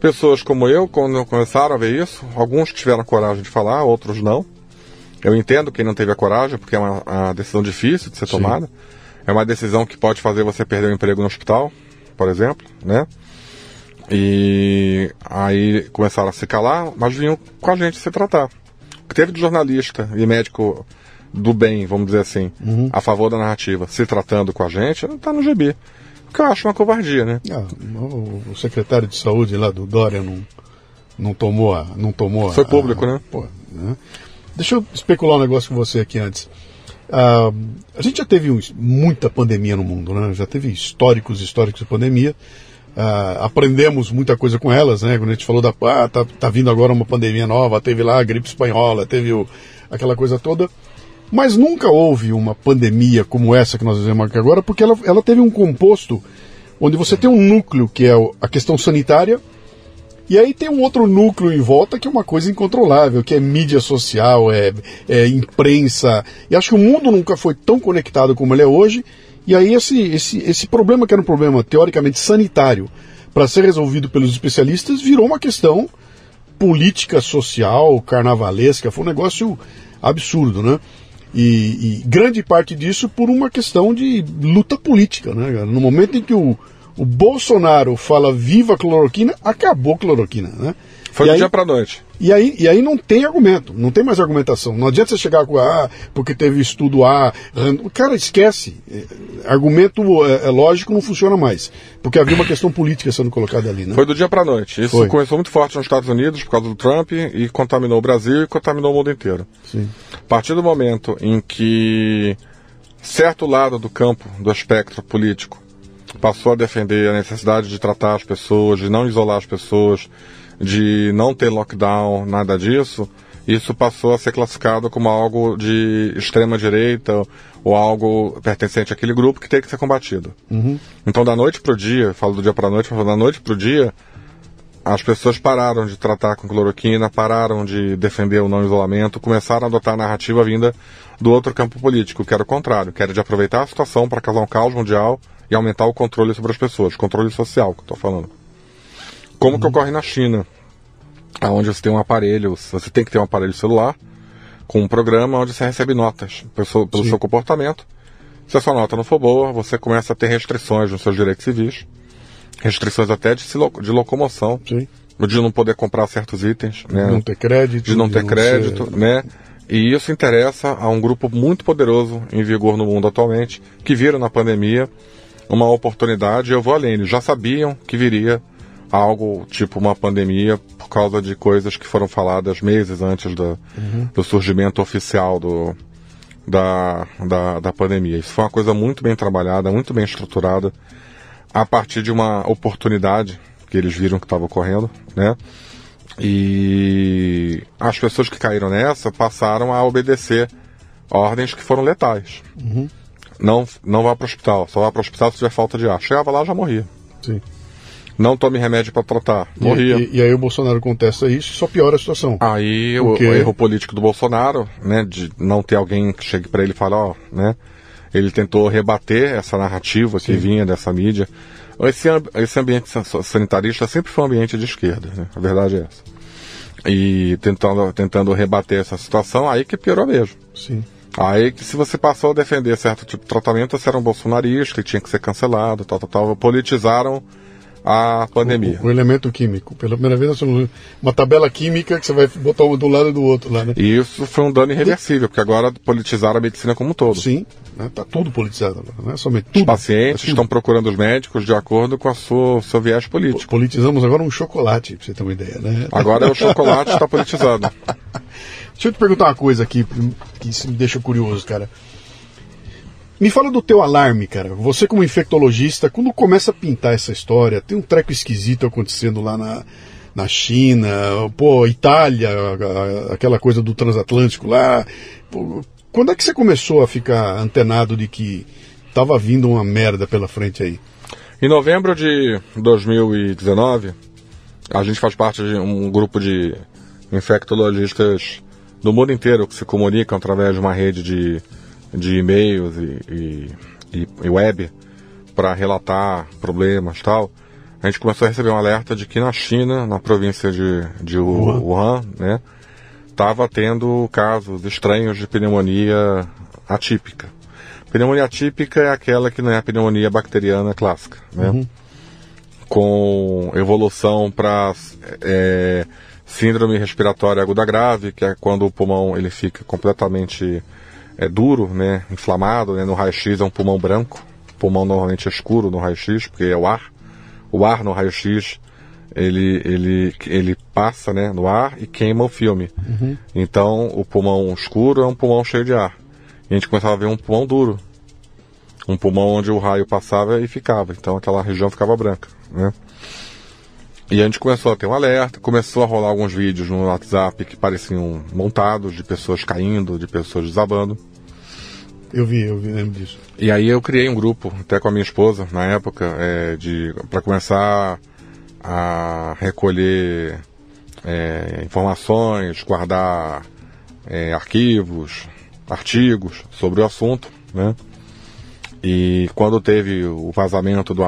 pessoas como eu, quando começaram a ver isso, alguns tiveram coragem de falar, outros não. Eu entendo quem não teve a coragem, porque é uma, uma decisão difícil de ser Sim. tomada. É uma decisão que pode fazer você perder o emprego no hospital, por exemplo, né? E aí começaram a se calar, mas vinham com a gente se tratar. O que teve de jornalista e médico do bem, vamos dizer assim, uhum. a favor da narrativa, se tratando com a gente, não tá no GB. O que eu acho uma covardia, né? Ah, o secretário de saúde lá do Dória não, não tomou a. Não tomou Foi público, a, né? Pô, né? Deixa eu especular um negócio com você aqui antes. Uh, a gente já teve muita pandemia no mundo, né? Já teve históricos históricos de pandemia. Uh, aprendemos muita coisa com elas, né? Quando a gente falou da. Ah, tá, tá vindo agora uma pandemia nova, teve lá a gripe espanhola, teve o, aquela coisa toda. Mas nunca houve uma pandemia como essa que nós vivemos aqui agora, porque ela, ela teve um composto onde você tem um núcleo que é a questão sanitária, e aí tem um outro núcleo em volta que é uma coisa incontrolável, que é mídia social, é, é imprensa. E acho que o mundo nunca foi tão conectado como ele é hoje. E aí esse, esse, esse problema que era um problema teoricamente sanitário para ser resolvido pelos especialistas virou uma questão política, social, carnavalesca, foi um negócio absurdo, né? E, e grande parte disso por uma questão de luta política, né? No momento em que o, o Bolsonaro fala viva cloroquina, acabou cloroquina, né? Foi do dia para noite. E aí, e aí não tem argumento, não tem mais argumentação. Não adianta você chegar com ah, porque teve estudo A. O cara esquece. É, argumento é, é, lógico não funciona mais. Porque havia uma questão política sendo colocada ali. Né? Foi do dia para noite. Isso Foi. começou muito forte nos Estados Unidos por causa do Trump e contaminou o Brasil e contaminou o mundo inteiro. Sim. A partir do momento em que certo lado do campo, do espectro político, passou a defender a necessidade de tratar as pessoas, de não isolar as pessoas, de não ter lockdown, nada disso, isso passou a ser classificado como algo de extrema direita ou algo pertencente àquele grupo que tem que ser combatido. Uhum. Então, da noite pro dia, falo do dia para a noite, da noite pro dia, as pessoas pararam de tratar com cloroquina, pararam de defender o não isolamento, começaram a adotar a narrativa vinda do outro campo político, que era o contrário, que era de aproveitar a situação para causar um caos mundial e aumentar o controle sobre as pessoas, controle social que eu estou falando. Como que ocorre na China, onde você tem um aparelho, você tem que ter um aparelho celular com um programa onde você recebe notas pelo, pelo seu comportamento. Se a sua nota não for boa, você começa a ter restrições nos seus direitos civis restrições até de, de locomoção. Sim. De não poder comprar certos itens. Né? De não ter crédito. De não ter de crédito, ser... né? E isso interessa a um grupo muito poderoso em vigor no mundo atualmente, que viram na pandemia uma oportunidade. Eu vou além, eles já sabiam que viria algo tipo uma pandemia por causa de coisas que foram faladas meses antes do, uhum. do surgimento oficial do, da, da, da pandemia. Isso foi uma coisa muito bem trabalhada, muito bem estruturada a partir de uma oportunidade que eles viram que estava ocorrendo, né? E as pessoas que caíram nessa passaram a obedecer ordens que foram letais. Uhum. Não, não vá para o hospital, só vá para o hospital se tiver falta de ar. Chegava lá já morria. Sim. Não tome remédio para tratar, morria. E, e, e, aí o Bolsonaro contesta isso e só piora a situação. Aí Porque... o, o, erro político do Bolsonaro, né, de não ter alguém que chegue para ele e fale, ó, né, ele tentou rebater essa narrativa que Sim. vinha dessa mídia. Esse, esse ambiente sanitarista sempre foi um ambiente de esquerda, né? a verdade é essa. E tentando, tentando rebater essa situação, aí que piorou mesmo. Sim. Aí que se você passou a defender certo tipo de tratamento, você era um bolsonarista e tinha que ser cancelado, tal, tal, tal. Politizaram a pandemia. O, o, elemento químico. Pela primeira vez, uma tabela química que você vai botar um do lado do outro lá, né? E isso foi um dano irreversível, porque agora politizaram a medicina como um todo. Sim, está né? Tá tudo politizado, não é somente tudo. Os pacientes é estão procurando os médicos de acordo com a sua, seu viés político. Politizamos agora um chocolate, para você ter uma ideia, né? Agora o *laughs* chocolate está politizado. Deixa eu te perguntar uma coisa aqui, que me deixa curioso, cara. Me fala do teu alarme, cara. Você como infectologista, quando começa a pintar essa história, tem um treco esquisito acontecendo lá na, na China, pô, Itália, aquela coisa do transatlântico lá. Pô, quando é que você começou a ficar antenado de que tava vindo uma merda pela frente aí? Em novembro de 2019, a gente faz parte de um grupo de infectologistas do mundo inteiro que se comunicam através de uma rede de de e-mails e, e, e web para relatar problemas tal, a gente começou a receber um alerta de que na China, na província de, de Wuhan, Wuhan né, estava tendo casos estranhos de pneumonia atípica. Pneumonia atípica é aquela que não é a pneumonia bacteriana clássica, né? Uhum. Com evolução para é, síndrome respiratória aguda grave, que é quando o pulmão ele fica completamente é duro, né, inflamado, né, no raio-x é um pulmão branco, pulmão normalmente é escuro no raio-x, porque é o ar. O ar no raio-x ele, ele, ele passa né, no ar e queima o filme. Uhum. Então o pulmão escuro é um pulmão cheio de ar. E a gente começava a ver um pulmão duro. Um pulmão onde o raio passava e ficava. Então aquela região ficava branca. Né? E a gente começou a ter um alerta, começou a rolar alguns vídeos no WhatsApp que pareciam montados, de pessoas caindo, de pessoas desabando. Eu vi, eu vi, lembro disso. E aí eu criei um grupo, até com a minha esposa, na época, é, de para começar a recolher é, informações, guardar é, arquivos, artigos sobre o assunto, né? E quando teve o vazamento do,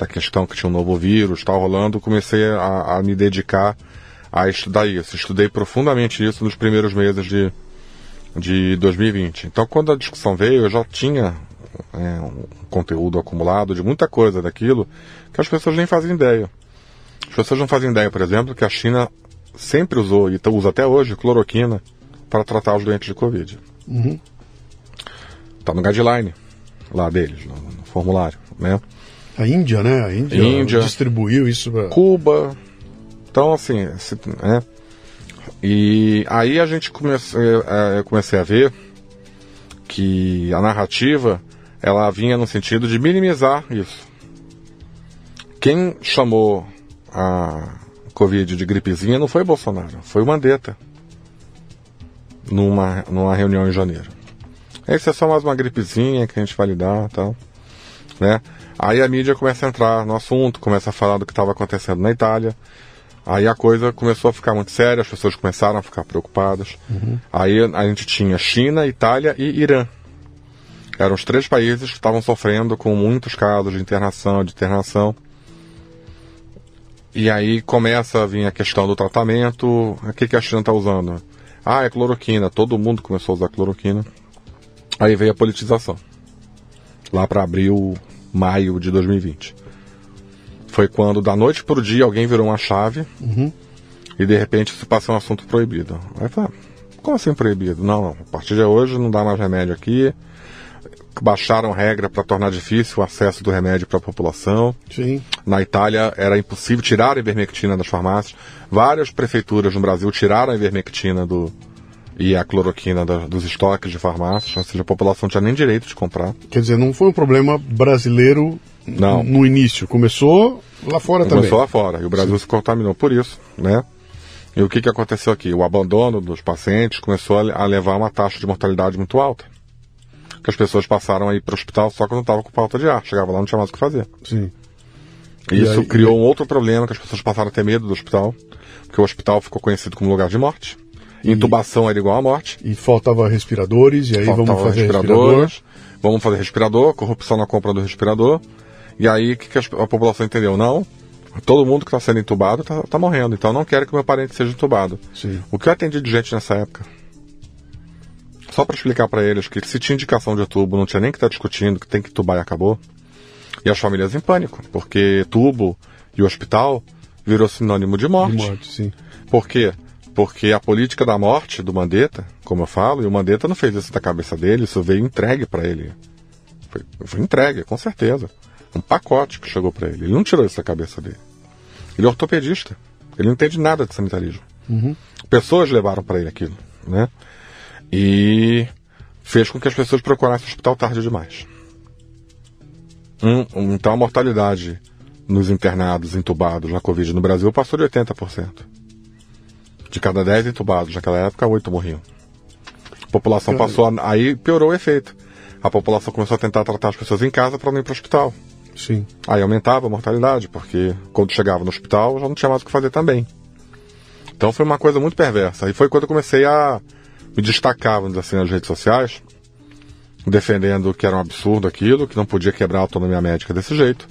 da questão que tinha um novo vírus, tal rolando, comecei a, a me dedicar a estudar isso. Estudei profundamente isso nos primeiros meses de, de 2020. Então, quando a discussão veio, eu já tinha é, um conteúdo acumulado de muita coisa daquilo que as pessoas nem fazem ideia. As pessoas não fazem ideia, por exemplo, que a China sempre usou e usa até hoje cloroquina para tratar os doentes de Covid. Uhum. Tá no guideline lá deles, no, no formulário, né? A Índia, né? A Índia, Índia distribuiu isso. Cuba. Então, assim, né? E aí a gente comece, é, eu comecei a ver que a narrativa ela vinha no sentido de minimizar isso. Quem chamou a Covid de gripezinha não foi Bolsonaro, foi o Mandetta. Numa, numa reunião em janeiro. Essa é só mais uma gripezinha que a gente vai lidar tal. Né? Aí a mídia começa a entrar no assunto, começa a falar do que estava acontecendo na Itália. Aí a coisa começou a ficar muito séria, as pessoas começaram a ficar preocupadas. Uhum. Aí a gente tinha China, Itália e Irã. Eram os três países que estavam sofrendo com muitos casos de internação, de internação. E aí começa a vir a questão do tratamento. O que, que a China está usando? Ah, é cloroquina. Todo mundo começou a usar cloroquina. Aí veio a politização. Lá para abril, maio de 2020. Foi quando, da noite para o dia, alguém virou uma chave uhum. e de repente se passa um assunto proibido. Aí fala, como assim proibido? Não, não, a partir de hoje não dá mais remédio aqui. Baixaram regra para tornar difícil o acesso do remédio para a população. Sim. Na Itália era impossível tirar a ivermectina das farmácias. Várias prefeituras no Brasil tiraram a ivermectina do, e a cloroquina da, dos estoques de farmácias, ou seja, a população não tinha nem direito de comprar. Quer dizer, não foi um problema brasileiro não. no início, começou lá fora começou também. Começou lá fora, e o Brasil Sim. se contaminou por isso, né? E o que, que aconteceu aqui? O abandono dos pacientes começou a levar a uma taxa de mortalidade muito alta. Que as pessoas passaram a ir para o hospital só quando estavam com falta de ar. Chegava lá não tinha mais o que fazer. Sim. E isso aí, criou e... um outro problema, que as pessoas passaram a ter medo do hospital, porque o hospital ficou conhecido como lugar de morte. Intubação era igual à morte. E faltava respiradores, e aí faltava vamos fazer respiradores. Vamos fazer respirador, corrupção na compra do respirador. E aí o que, que a, a, população entendeu? Não, todo mundo que está sendo entubado está tá morrendo, então não quero que meu parente seja entubado. Sim. O que eu atendi de gente nessa época? Só para explicar para eles que se tinha indicação de tubo, não tinha nem que estar tá discutindo, que tem que tubar e acabou. E as famílias em pânico, porque tubo e hospital virou sinônimo de morte. De morte, sim. Por quê? Porque a política da morte do Mandetta, como eu falo, e o Mandetta não fez isso da cabeça dele, isso veio entregue para ele. Foi, foi, entregue, com certeza. Um pacote que chegou para ele. Ele não tirou isso da cabeça dele. Ele é ortopedista. Ele não entende nada de sanitarismo. Uhum. Pessoas levaram para ele aquilo, né? E fez com que as pessoas procurassem o hospital tarde demais. Então a mortalidade nos internados, entubados na Covid no Brasil passou de 80%. De cada 10 entubados naquela época, 8 morriam. A população passou a, Aí piorou o efeito. A população começou a tentar tratar as pessoas em casa para não ir para o hospital. Sim. Aí aumentava a mortalidade, porque quando chegava no hospital já não tinha mais o que fazer também. Então foi uma coisa muito perversa. E foi quando eu comecei a me destacar, vamos dizer assim, nas redes sociais, defendendo que era um absurdo aquilo, que não podia quebrar a autonomia médica desse jeito.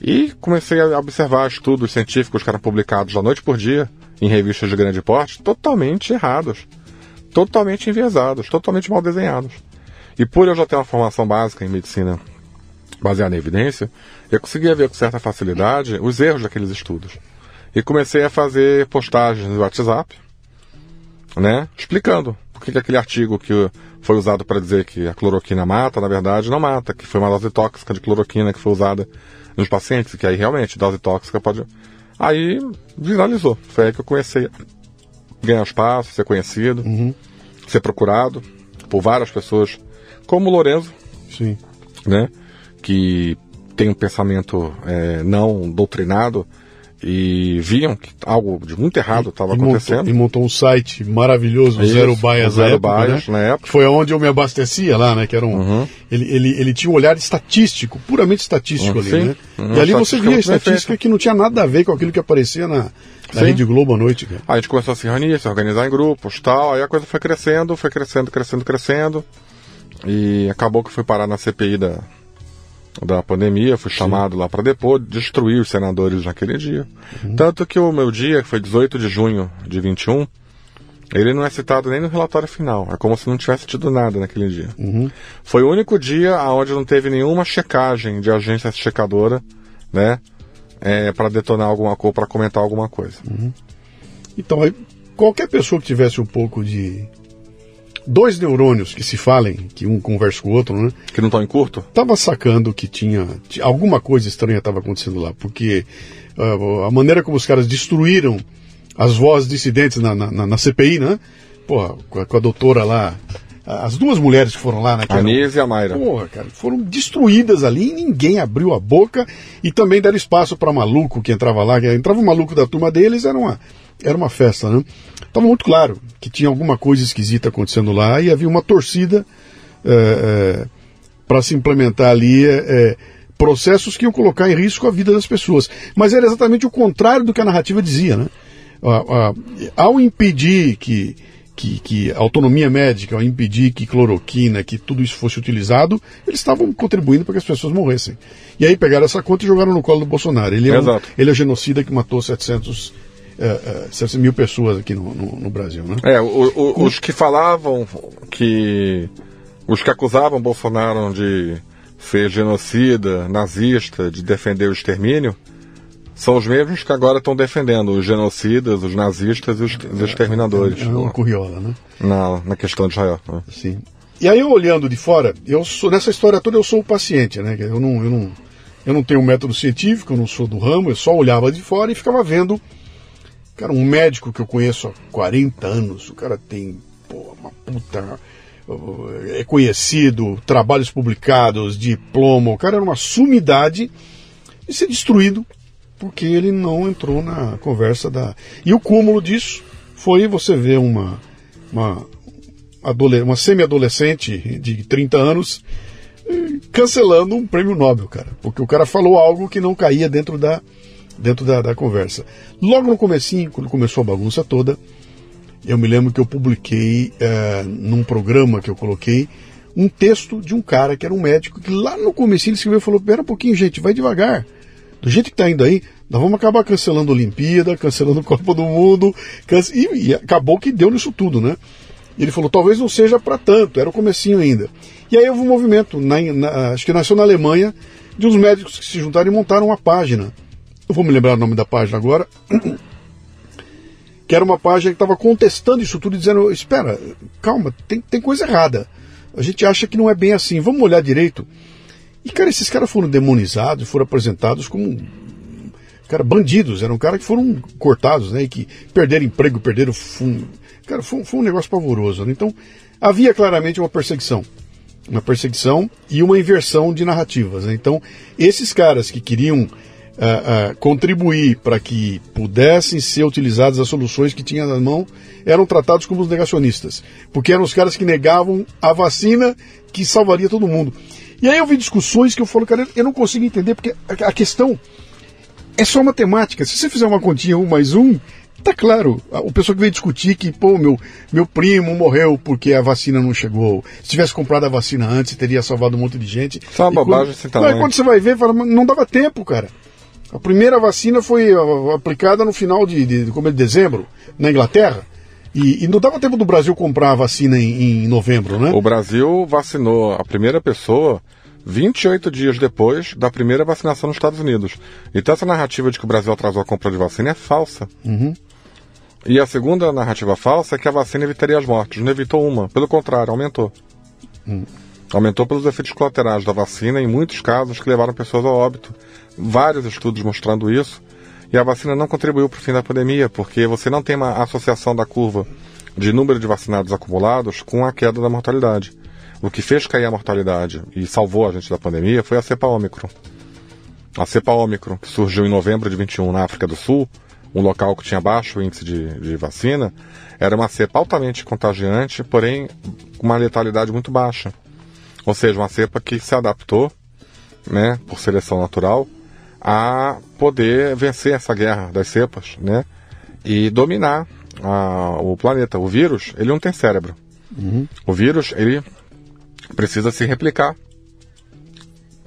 E comecei a observar estudos científicos que eram publicados da noite por dia, em revistas de grande porte totalmente errados, totalmente enviesados, totalmente mal desenhados. E por eu já ter uma formação básica em medicina baseada em evidência, eu conseguia ver com certa facilidade os erros daqueles estudos. E comecei a fazer postagens no WhatsApp, né, explicando por que aquele artigo que foi usado para dizer que a cloroquina mata, na verdade não mata, que foi uma dose tóxica de cloroquina que foi usada nos pacientes, que aí realmente dose tóxica pode Aí viralizou. Foi aí que eu comecei a ganhar espaço, ser conhecido, uhum. ser procurado por várias pessoas, como o Lorenzo, Sim. né? Que tem um pensamento é, não doutrinado e viam que algo de muito errado estava acontecendo. Montou, e montou um site maravilhoso, Isso, Zero Bias, Zero época, Bias né? na época. Foi onde eu me abastecia lá, né? Que era um, uhum. ele, ele, ele tinha um olhar estatístico, puramente estatístico uhum, ali, sim. né? Uhum, e ali você via a estatística que não tinha nada a ver com aquilo que aparecia na, na Rede Globo à noite. Cara. Aí a gente começou a se reunir, se organizar em grupos tal, aí a coisa foi crescendo, foi crescendo, crescendo, crescendo. E acabou que foi parar na CPI da, da pandemia, fui chamado Sim. lá para depor, destruir os senadores naquele dia. Uhum. Tanto que o meu dia, que foi 18 de junho de 21, ele não é citado nem no relatório final. É como se não tivesse tido nada naquele dia. Uhum. Foi o único dia onde não teve nenhuma checagem de agência checadora, né? É, para detonar alguma coisa, para comentar alguma coisa. Uhum. Então, qualquer pessoa que tivesse um pouco de dois neurônios que se falem, que um conversa com o outro, né? Que não estão em curto? Tava sacando que tinha, alguma coisa estranha estava acontecendo lá, porque uh, a maneira como os caras destruíram as vozes dissidentes na, na, na CPI, né? Porra, com a, com a doutora lá, as duas mulheres que foram lá, né? A Nise e a Mayra. Porra, cara, foram destruídas ali e ninguém abriu a boca e também deram espaço para maluco que entrava lá. Que entrava o maluco da turma deles, era uma, era uma festa, né? Estava muito claro que tinha alguma coisa esquisita acontecendo lá e havia uma torcida é, é, para se implementar ali é, processos que iam colocar em risco a vida das pessoas. Mas era exatamente o contrário do que a narrativa dizia, né? Ao impedir que que, que autonomia médica, ao impedir que cloroquina, que tudo isso fosse utilizado, eles estavam contribuindo para que as pessoas morressem. E aí pegaram essa conta e jogaram no colo do Bolsonaro. Ele é, um, ele é genocida que matou 700 é, é, mil pessoas aqui no, no, no Brasil, né? É, o, o, os que falavam que. Os que acusavam Bolsonaro de ser genocida, nazista, de defender o extermínio, são os mesmos que agora estão defendendo os genocidas, os nazistas e os, os exterminadores. É, é uma curriola, né? Na, na questão de Israel. Né? Sim. E aí eu olhando de fora, eu sou nessa história toda eu sou o paciente, né? Eu não, eu não, eu não tenho um método científico, eu não sou do ramo, eu só olhava de fora e ficava vendo, cara, um médico que eu conheço há 40 anos, o cara tem, pô, uma puta é conhecido, trabalhos publicados, diploma, o cara era uma sumidade e ser destruído porque ele não entrou na conversa da. E o cúmulo disso foi você ver uma, uma, uma semi-adolescente de 30 anos eh, cancelando um prêmio Nobel, cara. Porque o cara falou algo que não caía dentro da, dentro da, da conversa. Logo no comecinho, quando começou a bagunça toda, eu me lembro que eu publiquei é, num programa que eu coloquei um texto de um cara que era um médico que lá no começo ele escreveu e falou: Pera um pouquinho, gente, vai devagar do jeito que está indo aí, nós vamos acabar cancelando a Olimpíada, cancelando o Copa do Mundo, cance... e, e, acabou que deu nisso tudo, né? Ele falou, talvez não seja para tanto, era o comecinho ainda. E aí houve um movimento, na, na, acho que nasceu na Alemanha, de uns médicos que se juntaram e montaram uma página. Não vou me lembrar o nome da página agora. que era uma página que estava contestando isso tudo e dizendo, espera, calma, tem, tem coisa errada. A gente acha que não é bem assim, vamos olhar direito. E, cara, esses caras foram demonizados, foram apresentados como cara, bandidos, eram caras que foram cortados, né? E que perderam emprego, perderam fundo. Cara, foi, foi um negócio pavoroso. Né? Então, havia claramente uma perseguição. Uma perseguição e uma inversão de narrativas. Né? Então, esses caras que queriam uh, uh, contribuir para que pudessem ser utilizadas as soluções que tinham na mão eram tratados como os negacionistas. Porque eram os caras que negavam a vacina que salvaria todo mundo. E aí eu vi discussões que eu falo, cara, eu não consigo entender, porque a questão é só matemática. Se você fizer uma continha um mais um, tá claro. O pessoal que veio discutir que, pô, meu, meu primo morreu porque a vacina não chegou. Se tivesse comprado a vacina antes, teria salvado um monte de gente. Só uma bobagem assim também. Mas quando você vai ver, fala, não dava tempo, cara. A primeira vacina foi aplicada no final de, de, como é, de dezembro, na Inglaterra. E, e, não dava tempo do Brasil comprar a vacina em, em, novembro, né? O Brasil vacinou a primeira pessoa 28 dias depois da primeira vacinação nos Estados Unidos. Então essa narrativa de que o Brasil atrasou a compra de vacina é falsa. Uhum. E a segunda narrativa falsa é que a vacina evitaria as mortes. Não evitou uma, pelo contrário, aumentou. Uhum. Aumentou pelos efeitos colaterais da vacina, em muitos casos que levaram pessoas ao óbito. Vários estudos mostrando isso. E a vacina não contribuiu para o fim da pandemia, porque você não tem uma associação da curva de número de vacinados acumulados com a queda da mortalidade. O que fez cair a mortalidade e salvou a gente da pandemia foi a cepa Ômicron. A cepa Ômicron, que surgiu em novembro de 21 na África do Sul, um local que tinha baixo índice de, de vacina, era uma cepa altamente contagiante, porém com uma letalidade muito baixa. Ou seja, uma cepa que se adaptou, né, por seleção natural, a poder vencer essa guerra das cepas, né? E dominar a, o planeta. O vírus, ele não tem cérebro. Uhum. O vírus, ele precisa se replicar.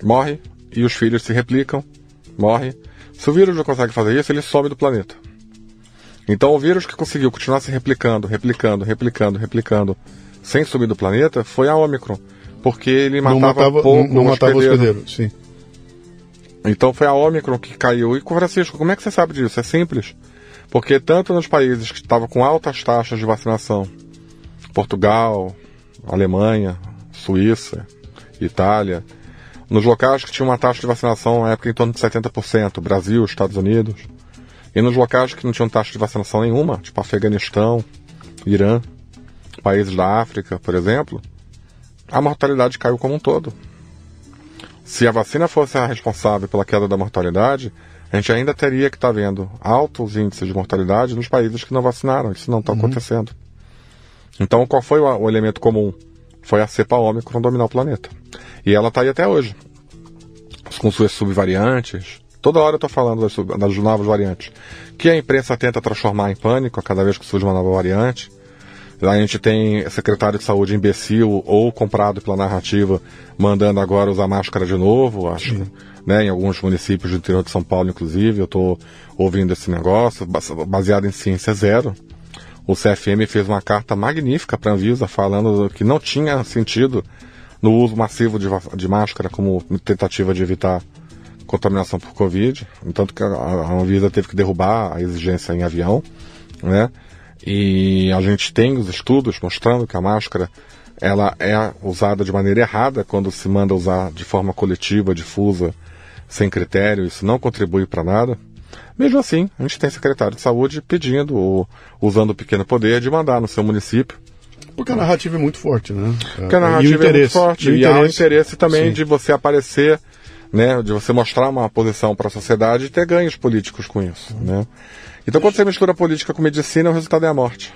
Morre e os filhos se replicam. Morre. Se o vírus não consegue fazer isso, ele some do planeta. Então o vírus que conseguiu continuar se replicando, replicando, replicando, replicando, sem sumir do planeta, foi a Omicron. Porque ele matava, não matava pouco não, não matava hospedeiro. hospedeiro, sim. Então foi a Omicron que caiu. E com Francisco, como é que você sabe disso? É simples. Porque tanto nos países que estavam com altas taxas de vacinação, Portugal, Alemanha, Suíça, Itália, nos locais que tinham uma taxa de vacinação na época em torno de 70%, Brasil, Estados Unidos, e nos locais que não tinham taxa de vacinação nenhuma, tipo Afeganistão, Irã, países da África, por exemplo, a mortalidade caiu como um todo. Se a vacina fosse a responsável pela queda da mortalidade, a gente ainda teria que estar tá vendo altos índices de mortalidade nos países que não vacinaram. Isso não está uhum. acontecendo. Então, qual foi o, o, elemento comum? Foi a cepa ômicron dominar o planeta. E ela está aí até hoje. Com suas subvariantes. Toda hora eu estou falando das, das novas variantes. Que a imprensa tenta transformar em pânico a cada vez que surge uma nova variante. Lá a gente tem secretário de saúde imbecil ou comprado pela narrativa mandando agora usar máscara de novo, acho, Sim. né, em alguns municípios do interior de São Paulo, inclusive, eu estou ouvindo esse negócio, baseado em ciência zero. O CFM fez uma carta magnífica para a Anvisa falando que não tinha sentido no uso massivo de, de máscara como tentativa de evitar contaminação por Covid, tanto que a, a Anvisa teve que derrubar a exigência em avião, né? E a gente tem os estudos mostrando que a máscara ela é usada de maneira errada quando se manda usar de forma coletiva, difusa, sem critério, isso não contribui para nada. Mesmo assim, a gente tem secretário de saúde pedindo, ou usando o pequeno poder, de mandar no seu município. Porque a narrativa é muito forte, né? Porque a narrativa é muito forte. E, e há o interesse também Sim. de você aparecer, né? De você mostrar uma posição para a sociedade e ter ganhos políticos com isso, né? Então, quando você mistura política com medicina, o resultado é a morte.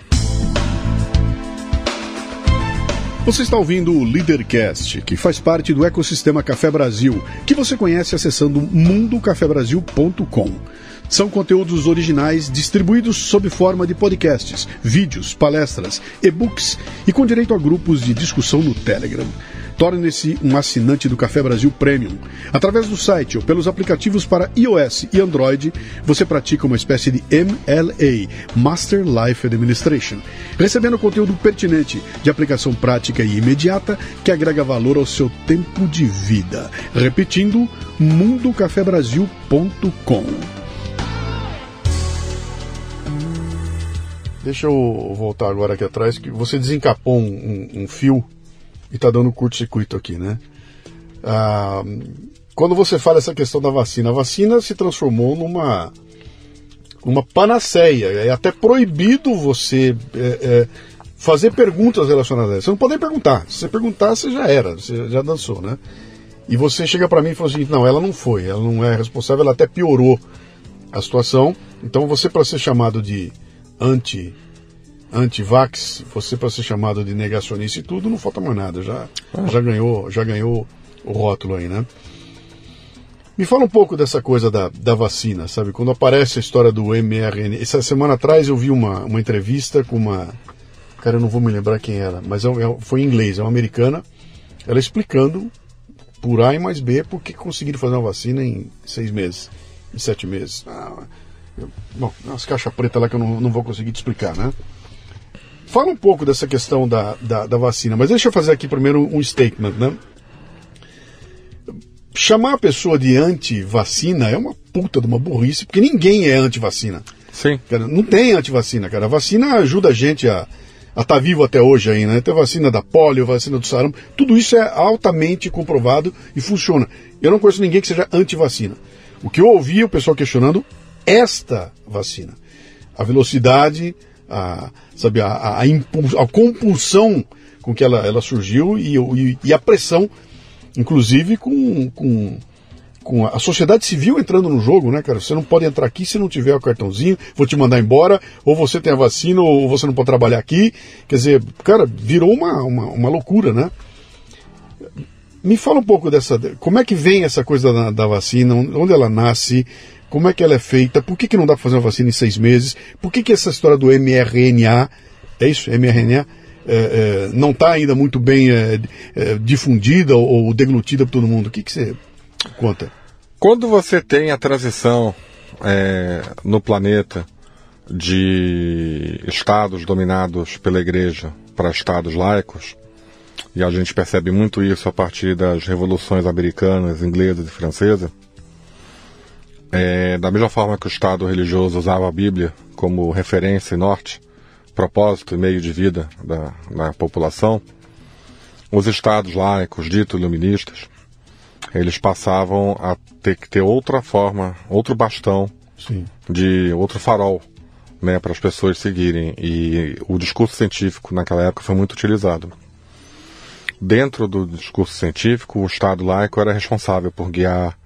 Você está ouvindo o Leadercast, que faz parte do ecossistema Café Brasil, que você conhece acessando mundocafebrasil.com. São conteúdos originais distribuídos sob forma de podcasts, vídeos, palestras, e-books e com direito a grupos de discussão no Telegram. Torne-se um assinante do Café Brasil Premium. Através do site ou pelos aplicativos para iOS e Android, você pratica uma espécie de MLA, Master Life Administration, recebendo conteúdo pertinente, de aplicação prática e imediata, que agrega valor ao seu tempo de vida. Repetindo, mundocafebrasil.com. Deixa eu voltar agora aqui atrás, que você desencapou um, um, um fio e está dando curto-circuito aqui, né? Ah, quando você fala essa questão da vacina, a vacina se transformou numa uma panaceia. É até proibido você é, é, fazer perguntas relacionadas a isso. Você não pode perguntar. Se você perguntar, você já era, você já dançou, né? E você chega para mim e fala assim: não, ela não foi, ela não é responsável, ela até piorou a situação. Então você, para ser chamado de anti anti-vax, você para ser chamado de negacionista e tudo, não falta mais nada, já, já ganhou, já ganhou o rótulo aí, né? Me fala um pouco dessa coisa da, da vacina, sabe? Quando aparece a história do mRNA. Essa semana atrás eu vi uma, uma entrevista com uma. Cara, eu não vou me lembrar quem era, mas é, é, foi em inglês, é uma americana. Ela explicando por A e mais B por que conseguiram fazer uma vacina em seis meses, em sete meses. Ah, eu, bom, umas caixas pretas lá que eu não, não vou conseguir te explicar, né? Fala um pouco dessa questão da, da, da, vacina, mas deixa eu fazer aqui primeiro um statement, né? Chamar a pessoa de anti-vacina é uma puta de uma burrice, porque ninguém é anti-vacina. Sim. Cara, não tem anti-vacina, cara. A vacina ajuda a gente a estar tá vivo até hoje aí, né? Tem vacina da polio, vacina do sarampo, tudo isso é altamente comprovado e funciona. Eu não conheço ninguém que seja anti-vacina. O que eu ouvi o pessoal questionando esta vacina. A velocidade, a, sabe, a, a, a compulsão com que ela, ela surgiu e, e, e a pressão, inclusive com, com, com a sociedade civil entrando no jogo, né, cara? Você não pode entrar aqui se não tiver o cartãozinho, vou te mandar embora, ou você tem a vacina, ou você não pode trabalhar aqui. Quer dizer, cara, virou uma, uma, uma loucura, né? Me fala um pouco dessa. Como é que vem essa coisa da, da vacina? Onde ela nasce? Como é que ela é feita, por que, que não dá para fazer uma vacina em seis meses, por que, que essa história do mRNA, é isso, mRNA, é, é, não está ainda muito bem é, é, difundida ou, ou deglutida por todo mundo. O que, que você conta? Quando você tem a transição é, no planeta de estados dominados pela igreja para estados laicos, e a gente percebe muito isso a partir das revoluções americanas, inglesas e francesas, é, da mesma forma que o Estado religioso usava a Bíblia como referência e norte, propósito e meio de vida da, da população, os Estados laicos, ditos iluministas, eles passavam a ter que ter outra forma, outro bastão, Sim. de outro farol, né, para as pessoas seguirem. E o discurso científico naquela época foi muito utilizado. dentro do discurso científico, o Estado laico era responsável por guiar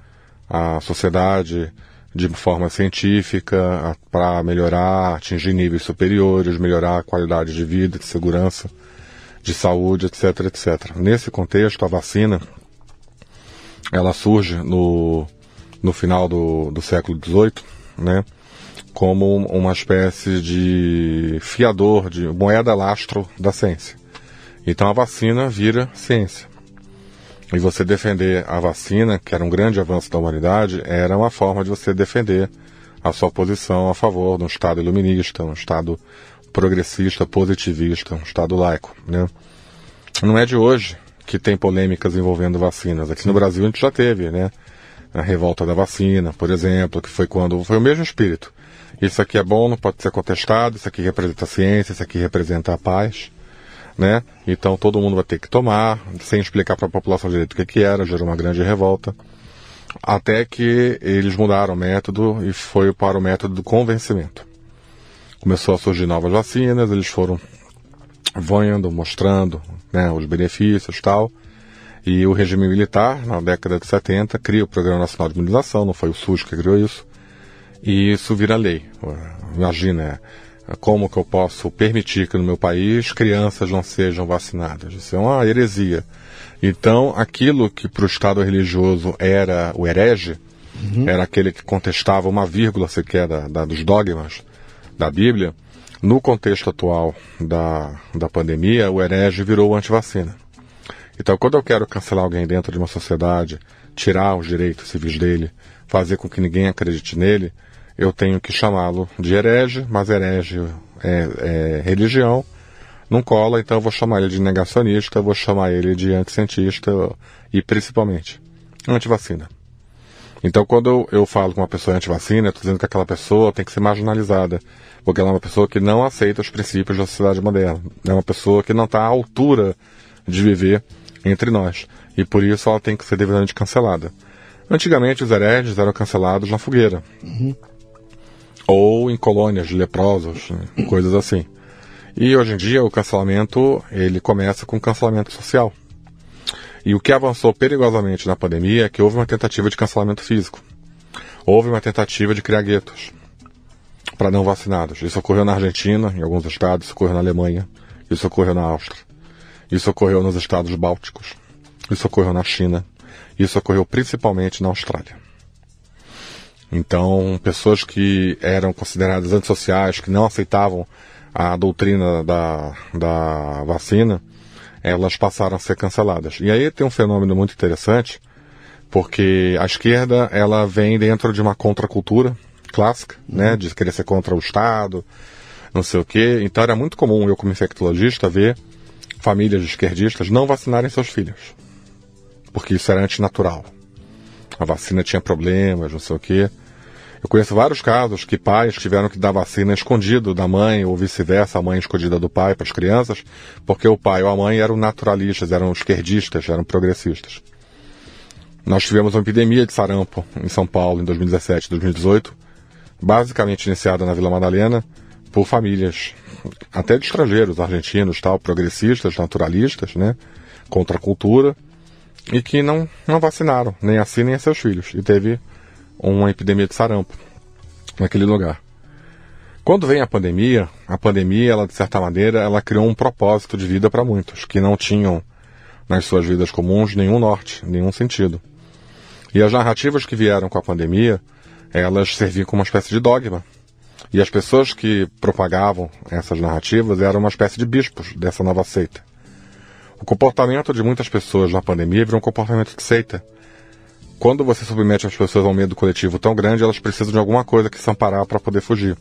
a sociedade de forma científica para melhorar, atingir níveis superiores, melhorar a qualidade de vida, de segurança, de saúde, etc, etc. Nesse contexto, a vacina ela surge no, no final do, do século XVIII, né, como uma espécie de fiador, de moeda lastro da ciência. Então a vacina vira ciência. E você defender a vacina, que era um grande avanço da humanidade, era uma forma de você defender a sua posição a favor de um Estado iluminista, um Estado progressista, positivista, um Estado laico. Né? Não é de hoje que tem polêmicas envolvendo vacinas. Aqui no Brasil a gente já teve, né? A revolta da vacina, por exemplo, que foi quando foi o mesmo espírito. Isso aqui é bom, não pode ser contestado, isso aqui representa a ciência, isso aqui representa a paz né? Então todo mundo vai ter que tomar, sem explicar para a população direito o que, que era, gerou uma grande revolta. Até que eles mudaram o método e foi para o método do convencimento. Começou a surgir novas vacinas, eles foram vendo, mostrando né, os benefícios tal. E o regime militar, na década de 70, cria o Programa Nacional de Imunização, não foi o SUS que criou isso. E isso vira lei. Imagina, como que eu posso permitir que no meu país crianças não sejam vacinadas? Isso é uma heresia. Então, aquilo que para o Estado religioso era o herege, uhum. era aquele que contestava uma vírgula sequer da, da, dos dogmas da Bíblia, no contexto atual da, da pandemia, o herege virou antivacina. Então, quando eu quero cancelar alguém dentro de uma sociedade, tirar os direitos civis dele, fazer com que ninguém acredite nele, eu tenho que chamá-lo de herege, mas herege é, é, religião, não cola, então eu vou chamar ele de negacionista, vou chamar ele de anticientista e principalmente antivacina. Então quando eu, eu falo com uma pessoa antivacina, eu estou dizendo que aquela pessoa tem que ser marginalizada, porque ela é uma pessoa que não aceita os princípios da sociedade moderna, é uma pessoa que não está à altura de viver entre nós, e por isso ela tem que ser devidamente cancelada. Antigamente os hereges eram cancelados na fogueira. Uhum ou em colônias de leprosos, né? coisas assim. E hoje em dia o cancelamento ele começa com cancelamento social. E o que avançou perigosamente na pandemia é que houve uma tentativa de cancelamento físico. Houve uma tentativa de criar guetos para não vacinados. Isso ocorreu na Argentina, em alguns estados, isso ocorreu na Alemanha, isso ocorreu na Áustria, isso ocorreu nos estados bálticos, isso ocorreu na China, isso ocorreu principalmente na Austrália. Então, pessoas que eram consideradas antissociais, que não aceitavam a doutrina da, da vacina, elas passaram a ser canceladas. E aí tem um fenômeno muito interessante, porque a esquerda ela vem dentro de uma contracultura clássica, né, de querer ser contra o Estado, não sei o quê. Então era muito comum eu como infectologista ver famílias esquerdistas não vacinarem seus filhos, porque isso era antinatural a vacina tinha problemas, não sei o quê. Eu conheço vários casos que pais tiveram que dar vacina escondido da mãe ou vice-versa, a mãe escondida do pai para as crianças, porque o pai ou a mãe eram naturalistas, eram esquerdistas, eram progressistas. Nós tivemos uma epidemia de sarampo em São Paulo em 2017 2018, basicamente iniciada na Vila Madalena por famílias, até de estrangeiros, argentinos, tal, progressistas, naturalistas, né, contra a cultura, e que não, não vacinaram, nem a si nem a seus filhos. E teve uma epidemia de sarampo naquele lugar. Quando vem a pandemia, a pandemia, ela de certa maneira, ela criou um propósito de vida para muitos que não tinham nas suas vidas comuns nenhum norte, nenhum sentido. E as narrativas que vieram com a pandemia, elas serviam como uma espécie de dogma. E as pessoas que propagavam essas narrativas eram uma espécie de bispos dessa nova seita. O comportamento de muitas pessoas na pandemia virou um comportamento de seita. Quando você submete as pessoas a um medo coletivo tão grande, elas precisam de alguma coisa que se amparar para poder fugir.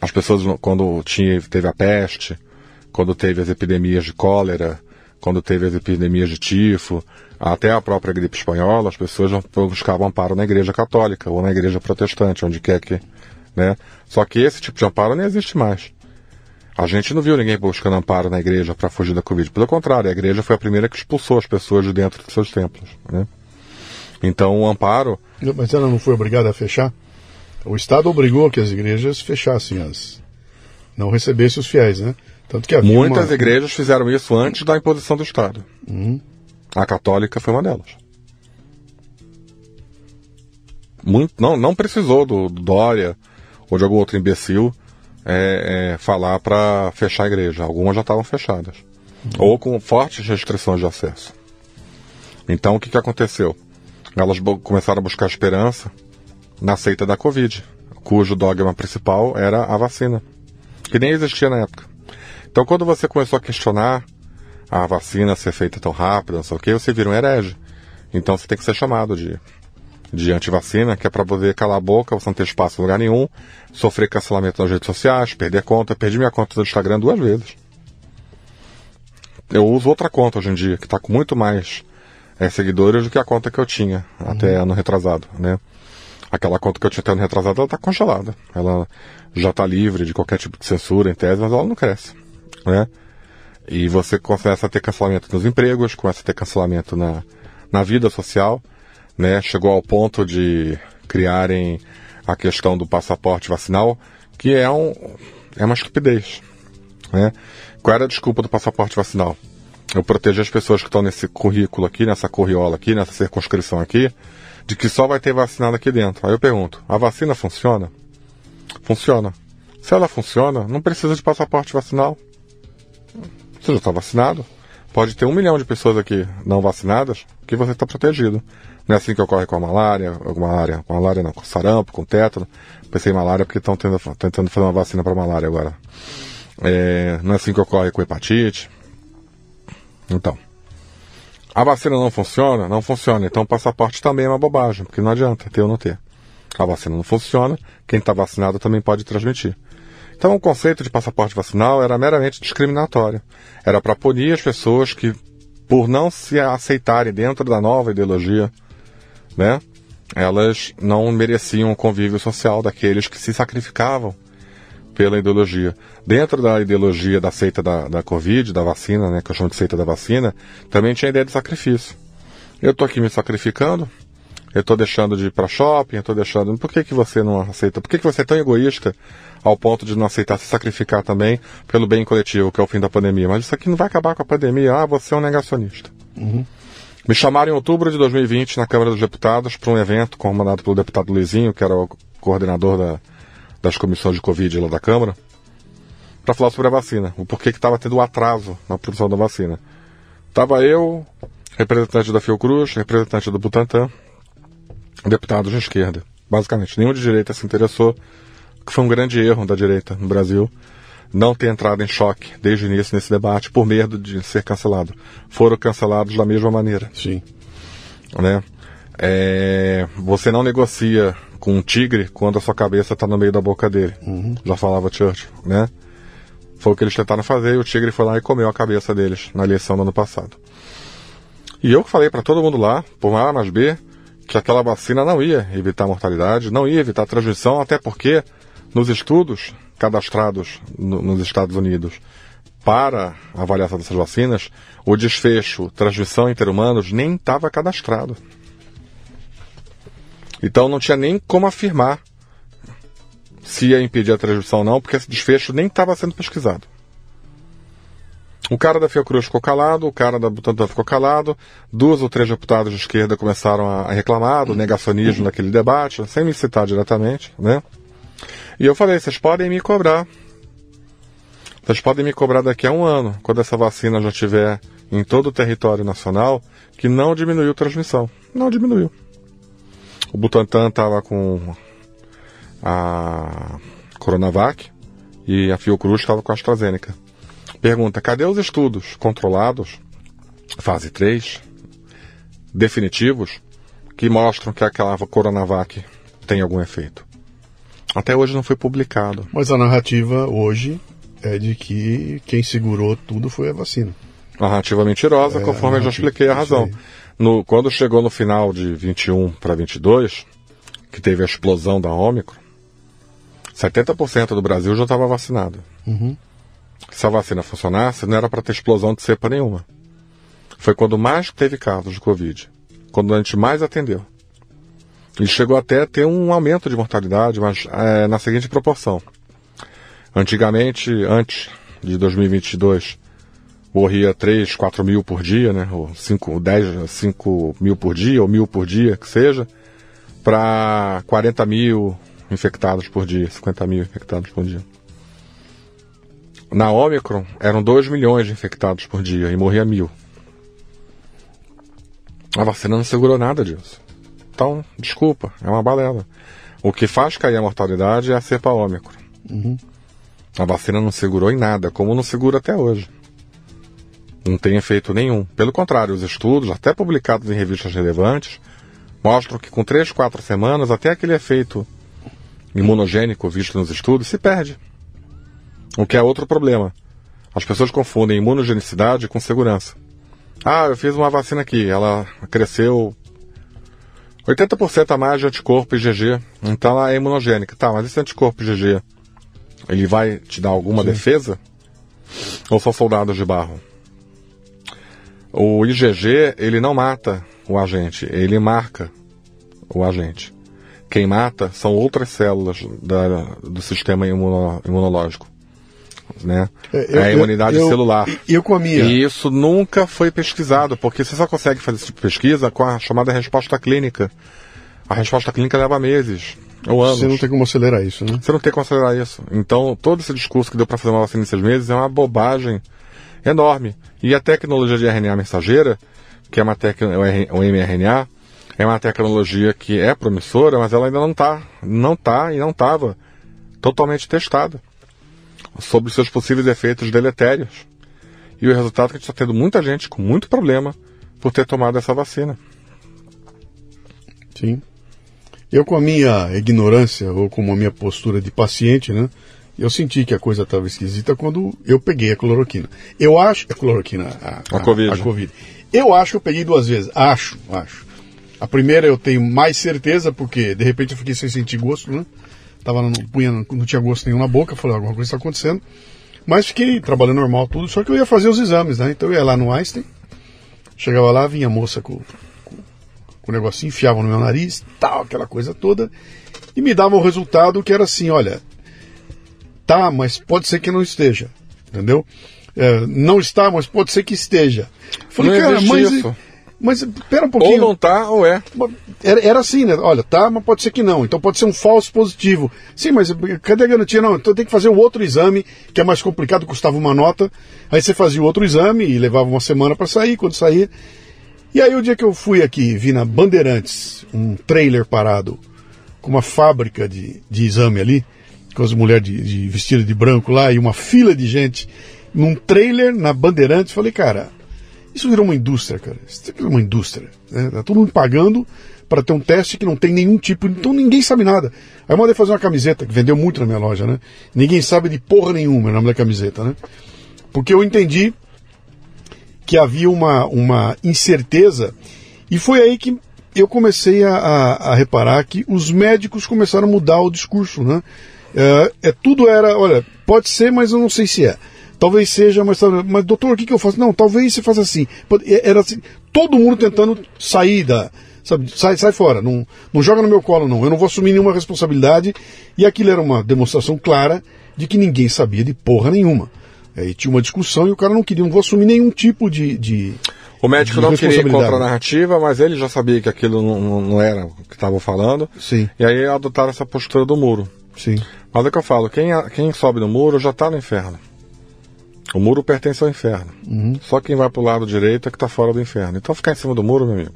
As pessoas, quando tinha, teve a peste, quando teve as epidemias de cólera, quando teve as epidemias de tifo, até a própria gripe espanhola, as pessoas buscavam amparo na igreja católica ou na igreja protestante, onde quer que, né? Só que esse tipo de amparo não existe mais. A gente não viu ninguém buscando amparo na igreja para fugir da Covid. Pelo contrário, a igreja foi a primeira que expulsou as pessoas de dentro dos seus templos. Né? Então, o amparo. Mas ela não foi obrigada a fechar? O Estado obrigou que as igrejas fechassem as. não recebessem os fiéis, né? Tanto que havia Muitas uma- igrejas fizeram isso antes da imposição do Estado. Uhum. A católica foi uma delas. Muito, não, não precisou do, do Dória ou de algum outro imbecil é, é, falar para fechar a igreja. Algumas já estavam fechadas. Ou com fortes restrições de acesso. Então o que, que aconteceu? Elas começaram a buscar esperança na seita da Covid, cujo dogma principal era a vacina, que nem existia na época. Então quando você começou a questionar a vacina ser feita tão rápido, não sei o que, você vira um herege. Então você tem que ser chamado de, de antivacina, que é para poder calar a boca, você não ter espaço em lugar nenhum, sofrer cancelamento nas redes sociais, perder conta. Perdi minha conta do Instagram duas vezes. Eu uso outra conta hoje em dia, que está com muito mais é, seguidores do que a conta que eu tinha até ano retrasado, né? Aquela conta que eu tinha até ano retrasado, ela está congelada. Ela já está livre de qualquer tipo de censura em tese, mas ela não cresce, né? E você começa a ter cancelamento nos empregos, começa a ter cancelamento na, na vida social, né? Chegou ao ponto de criarem a questão do passaporte vacinal, que é, um, é uma estupidez, né? Qual era a desculpa do passaporte vacinal? Eu proteger as pessoas que estão nesse currículo aqui, nessa corriola aqui, nessa circunscrição aqui, de que só vai ter vacinado aqui dentro. Aí eu pergunto, a vacina funciona? Funciona. Se ela funciona, não precisa de passaporte vacinal. Você já está vacinado. Pode ter um milhão de pessoas aqui não vacinadas que você está protegido. Não é assim que ocorre com a malária, com malária, com malária não, com sarampo, com tétano. Pensei em malária porque estão tentando fazer uma vacina para malária agora. É, não é assim que ocorre com hepatite. Então, a vacina não funciona? Não funciona. Então o passaporte também é uma bobagem, porque não adianta ter ou não ter. A vacina não funciona, quem está vacinado também pode transmitir. Então o conceito de passaporte vacinal era meramente discriminatório. Era para punir as pessoas que, por não se aceitarem dentro da nova ideologia, né, elas não mereciam o convívio social daqueles que se sacrificavam pela ideologia. Dentro da ideologia da seita da, da Covid, da vacina, né, que eu chamo de seita da vacina, também tinha a ideia de sacrifício. Eu estou aqui me sacrificando, eu estou deixando de ir para shopping, eu estou deixando. Por que, que você não aceita? Por que, que você é tão egoísta ao ponto de não aceitar se sacrificar também pelo bem coletivo, que é o fim da pandemia? Mas isso aqui não vai acabar com a pandemia. Ah, você é um negacionista. Uhum. Me chamaram em outubro de 2020 na Câmara dos Deputados para um evento comandado pelo deputado Luizinho, que era o coordenador da, das comissões de Covid lá da Câmara, para falar sobre a vacina, o porquê que estava tendo atraso na produção da vacina. Tava eu, representante da Fiocruz, representante do Butantan, deputados de esquerda. Basicamente, nenhum de direita se interessou, que foi um grande erro da direita no Brasil, não ter entrado em choque desde o início nesse debate por medo de ser cancelado. Foram cancelados da mesma maneira. Sim. Né? É, você não negocia com um tigre quando a sua cabeça está no meio da boca dele. Uhum. Já falava Churchill, né? Foi o que eles tentaram fazer e o tigre foi lá e comeu a cabeça deles na eleição do ano passado. E eu falei para todo mundo lá, por A mais B, que aquela vacina não ia evitar mortalidade, não ia evitar a transmissão, até porque nos estudos cadastrados no, nos Estados Unidos para avaliação dessas vacinas, o desfecho transmissão interhumanos nem estava cadastrado. Então não tinha nem como afirmar se ia impedir a transmissão ou não, porque esse desfecho nem estava sendo pesquisado. O cara da Fiocruz ficou calado, o cara da Butantan ficou calado, duas ou três deputados de esquerda começaram a reclamar do negacionismo naquele debate, sem me citar diretamente, né? E eu falei, vocês podem me cobrar. Vocês podem me cobrar daqui a um ano, quando essa vacina já estiver em todo o território nacional, que não diminuiu a transmissão. Não diminuiu. O Butantan estava com a Coronavac e a Fiocruz estava com a AstraZeneca. Pergunta: cadê os estudos controlados, fase 3, definitivos, que mostram que aquela Coronavac tem algum efeito? Até hoje não foi publicado. Mas a narrativa hoje é de que quem segurou tudo foi a vacina. Narrativa mentirosa, É, conforme eu já expliquei a razão. No, quando chegou no final de 21 para 22, que teve a explosão da Ômicron, 70% do Brasil já estava vacinado. Uhum. Se a vacina funcionasse, não era para ter explosão de cepa nenhuma. Foi quando mais teve casos de Covid. Quando a gente mais atendeu. E chegou até a ter um aumento de mortalidade, mas é, na seguinte proporção. Antigamente, antes de 2022 morria 3, 4 mil por dia, né? Ou 5, 10, 5 mil por dia, ou mil por dia, que seja, para 40 mil infectados por dia, 50 mil infectados por dia. Na Omicron, eram 2 milhões de infectados por dia e morria mil. A vacina não segurou nada disso. Então, desculpa, é uma balela. O que faz cair a mortalidade é a cepa Ômicron. Uhum. A vacina não segurou em nada, como não segura até hoje. Não tem efeito nenhum. Pelo contrário, os estudos, até publicados em revistas relevantes, mostram que com 3, 4 semanas, até aquele efeito imunogênico visto nos estudos se perde. O que é outro problema. As pessoas confundem imunogenicidade com segurança. Ah, eu fiz uma vacina aqui, ela cresceu 80% a mais de anticorpo IgG, então ela é imunogênica. Tá, mas esse anticorpo IgG, ele vai te dar alguma Sim. defesa? Ou são soldados de barro? O IgG, ele não mata o agente, ele marca o agente. Quem mata são outras células da, do sistema imuno, imunológico né? É, eu, é a imunidade eu, celular. Eu comia. E isso nunca foi pesquisado, porque você só consegue fazer esse tipo de pesquisa com a chamada resposta clínica. A resposta clínica leva meses ou anos. Você não tem como acelerar isso, né? Você não tem como acelerar isso. Então, todo esse discurso que deu para fazer uma vacina em seis meses é uma bobagem enorme. E a tecnologia de RNA mensageira, que é uma tecnologia, o mRNA, é uma tecnologia que é promissora, mas ela ainda não está, não tá e não estava totalmente testada sobre seus possíveis efeitos deletérios. E o resultado é que a gente está tendo muita gente com muito problema por ter tomado essa vacina. Sim. Eu, com a minha ignorância, ou com a minha postura de paciente, né? Eu senti que a coisa estava esquisita quando eu peguei a cloroquina. Eu acho. A cloroquina, a, a, a, COVID. a COVID. Eu acho que eu peguei duas vezes. Acho, acho. A primeira eu tenho mais certeza, porque de repente eu fiquei sem sentir gosto, né? Tava no, punha, não tinha gosto nenhum na boca, falei, alguma coisa está acontecendo. Mas fiquei trabalhando normal tudo, só que eu ia fazer os exames, né? Então eu ia lá no Einstein, chegava lá, vinha a moça com, com, com o negocinho, enfiava no meu nariz, tal, aquela coisa toda, e me dava o resultado que era assim, olha, tá, mas pode ser que não esteja, entendeu? É, não está, mas pode ser que esteja. Falei, não cara, mas. Isso. Mas pera um pouquinho. Ou não tá, ou é. Era, era assim, né? Olha, tá, mas pode ser que não. Então pode ser um falso positivo. Sim, mas cadê a garantia? Não, então tem que fazer um outro exame, que é mais complicado, custava uma nota. Aí você fazia o outro exame e levava uma semana para sair, quando saía. E aí o dia que eu fui aqui, vi na Bandeirantes, um trailer parado, com uma fábrica de, de exame ali, com as mulheres de, de vestidas de branco lá e uma fila de gente, num trailer na Bandeirantes, falei, cara, isso virou uma indústria, cara. Isso virou uma indústria. Né? Tá todo mundo pagando para ter um teste que não tem nenhum tipo, então ninguém sabe nada. Aí eu mandei fazer uma camiseta, que vendeu muito na minha loja, né? Ninguém sabe de porra nenhuma o nome da camiseta, né? Porque eu entendi que havia uma, uma incerteza, e foi aí que eu comecei a, a, a reparar que os médicos começaram a mudar o discurso, né? É, é, tudo era, olha, pode ser, mas eu não sei se é. Talvez seja, mas, mas doutor, o que, que eu faço? Não, talvez você faça assim. Era assim, todo mundo tentando sair da. Sabe, sai, sai fora, não, não joga no meu colo, não. Eu não vou assumir nenhuma responsabilidade. E aquilo era uma demonstração clara de que ninguém sabia de porra nenhuma. Aí tinha uma discussão e o cara não queria, não vou assumir nenhum tipo de. de o médico não queria ir contra a narrativa, mas ele já sabia que aquilo não, não era o que estavam falando. Sim. E aí adotaram essa postura do muro. Sim. Mas é que eu falo, quem, quem sobe no muro já está no inferno. O muro pertence ao inferno. Uhum. Só quem vai para o lado direito é que está fora do inferno. Então ficar em cima do muro, meu amigo,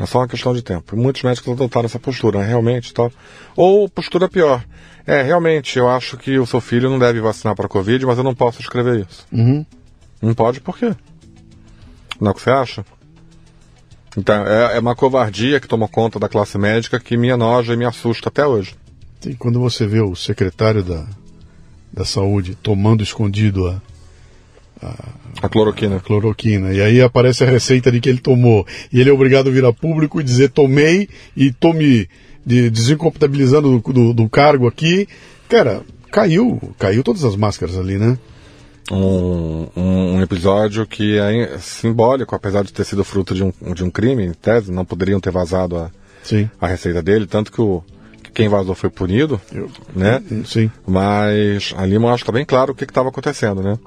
é só uma questão de tempo. muitos médicos adotaram essa postura, né? realmente, tal. Ou postura pior. É, realmente, eu acho que o seu filho não deve vacinar para a Covid, mas eu não posso escrever isso. Uhum. Não pode por quê? Não é o que você acha? Então, é, é uma covardia que tomou conta da classe médica que me enoja e me assusta até hoje. E quando você vê o secretário da, da saúde tomando escondido a, a, a, cloroquina. A cloroquina. E aí aparece a receita de que ele tomou. E ele é obrigado a vir a público e dizer tomei e tome de, desincompatibilizando do, do, do, cargo aqui. Cara, caiu, caiu todas as máscaras ali, né? Um, um, um, episódio que é simbólico, apesar de ter sido fruto de um, de um crime, em tese, não poderiam ter vazado a, Sim. a receita dele, tanto que o quem vazou foi punido, Eu- né? Sim. Mas ali mostra bem claro o que estava acontecendo, né?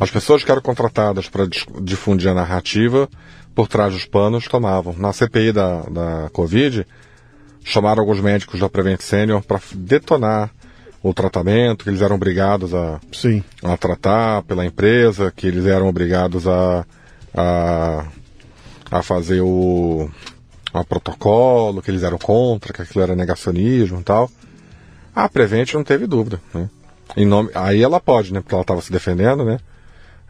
As pessoas que eram contratadas para difundir a narrativa, por trás dos panos, tomavam. Na CPI da, da Covid, chamaram alguns médicos da Prevent Senior para detonar o tratamento, que eles eram obrigados a, Sim. a tratar pela empresa, que eles eram obrigados a, a, a fazer o a protocolo, que eles eram contra, que aquilo era negacionismo e tal. A Prevent não teve dúvida, né? Em nome, aí ela pode, né? Porque ela estava se defendendo, né?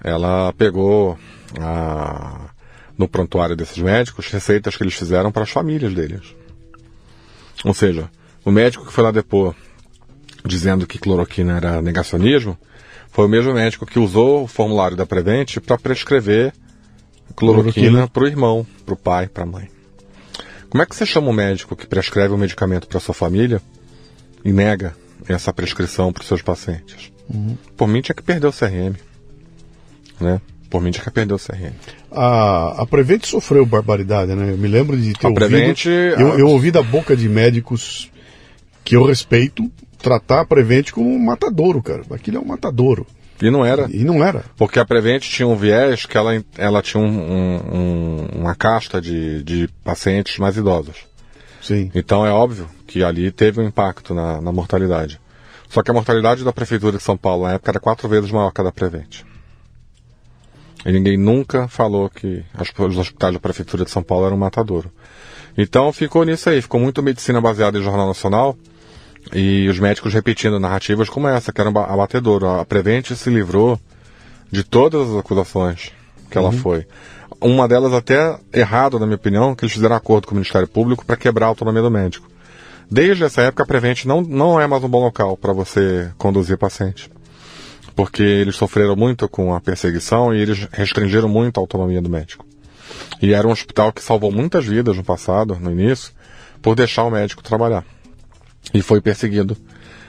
Ela pegou a, no prontuário desses médicos receitas que eles fizeram para as famílias deles. Ou seja, o médico que foi lá depor dizendo que cloroquina era negacionismo, foi o mesmo médico que usou o formulário da Prevent para prescrever cloroquina para o irmão, para o pai, para a mãe. Como é que você chama um médico que prescreve um medicamento para sua família e nega essa prescrição para os seus pacientes? Por mim tinha que perder o CRM. Né? Por mim tinha que perder o CRM. A, a Prevent sofreu barbaridade, né? Eu me lembro de ter A ouvido. Prevent- eu, eu ouvi da boca de médicos que eu respeito tratar a Prevent como um matadouro, cara. Aquilo é um matadouro. E não era. E não era. Porque a Prevent tinha um viés que ela, ela tinha um- um- um- uma casta de, de pacientes mais idosos. Sim. Então é óbvio que ali teve um impacto na, na mortalidade. Só que a mortalidade da Prefeitura de São Paulo na época era quatro vezes maior que a da Prevent. E ninguém nunca falou que as- os hospitais da Prefeitura de São Paulo eram um matadouro. Então ficou nisso aí, ficou muito medicina baseada em Jornal Nacional e os médicos repetindo narrativas como essa, que era um ba- abatedouro. A Prevent se livrou de todas as acusações que ela foi. Uma delas até errado, na minha opinião, que eles fizeram acordo com o Ministério Público para quebrar a autonomia do médico. Desde essa época, a Prevent não, não é mais um bom local para você conduzir paciente. Porque eles sofreram muito com a perseguição e eles restringiram muito a autonomia do médico. E era um hospital que salvou muitas vidas no passado, no início, por deixar o médico trabalhar. E foi perseguido.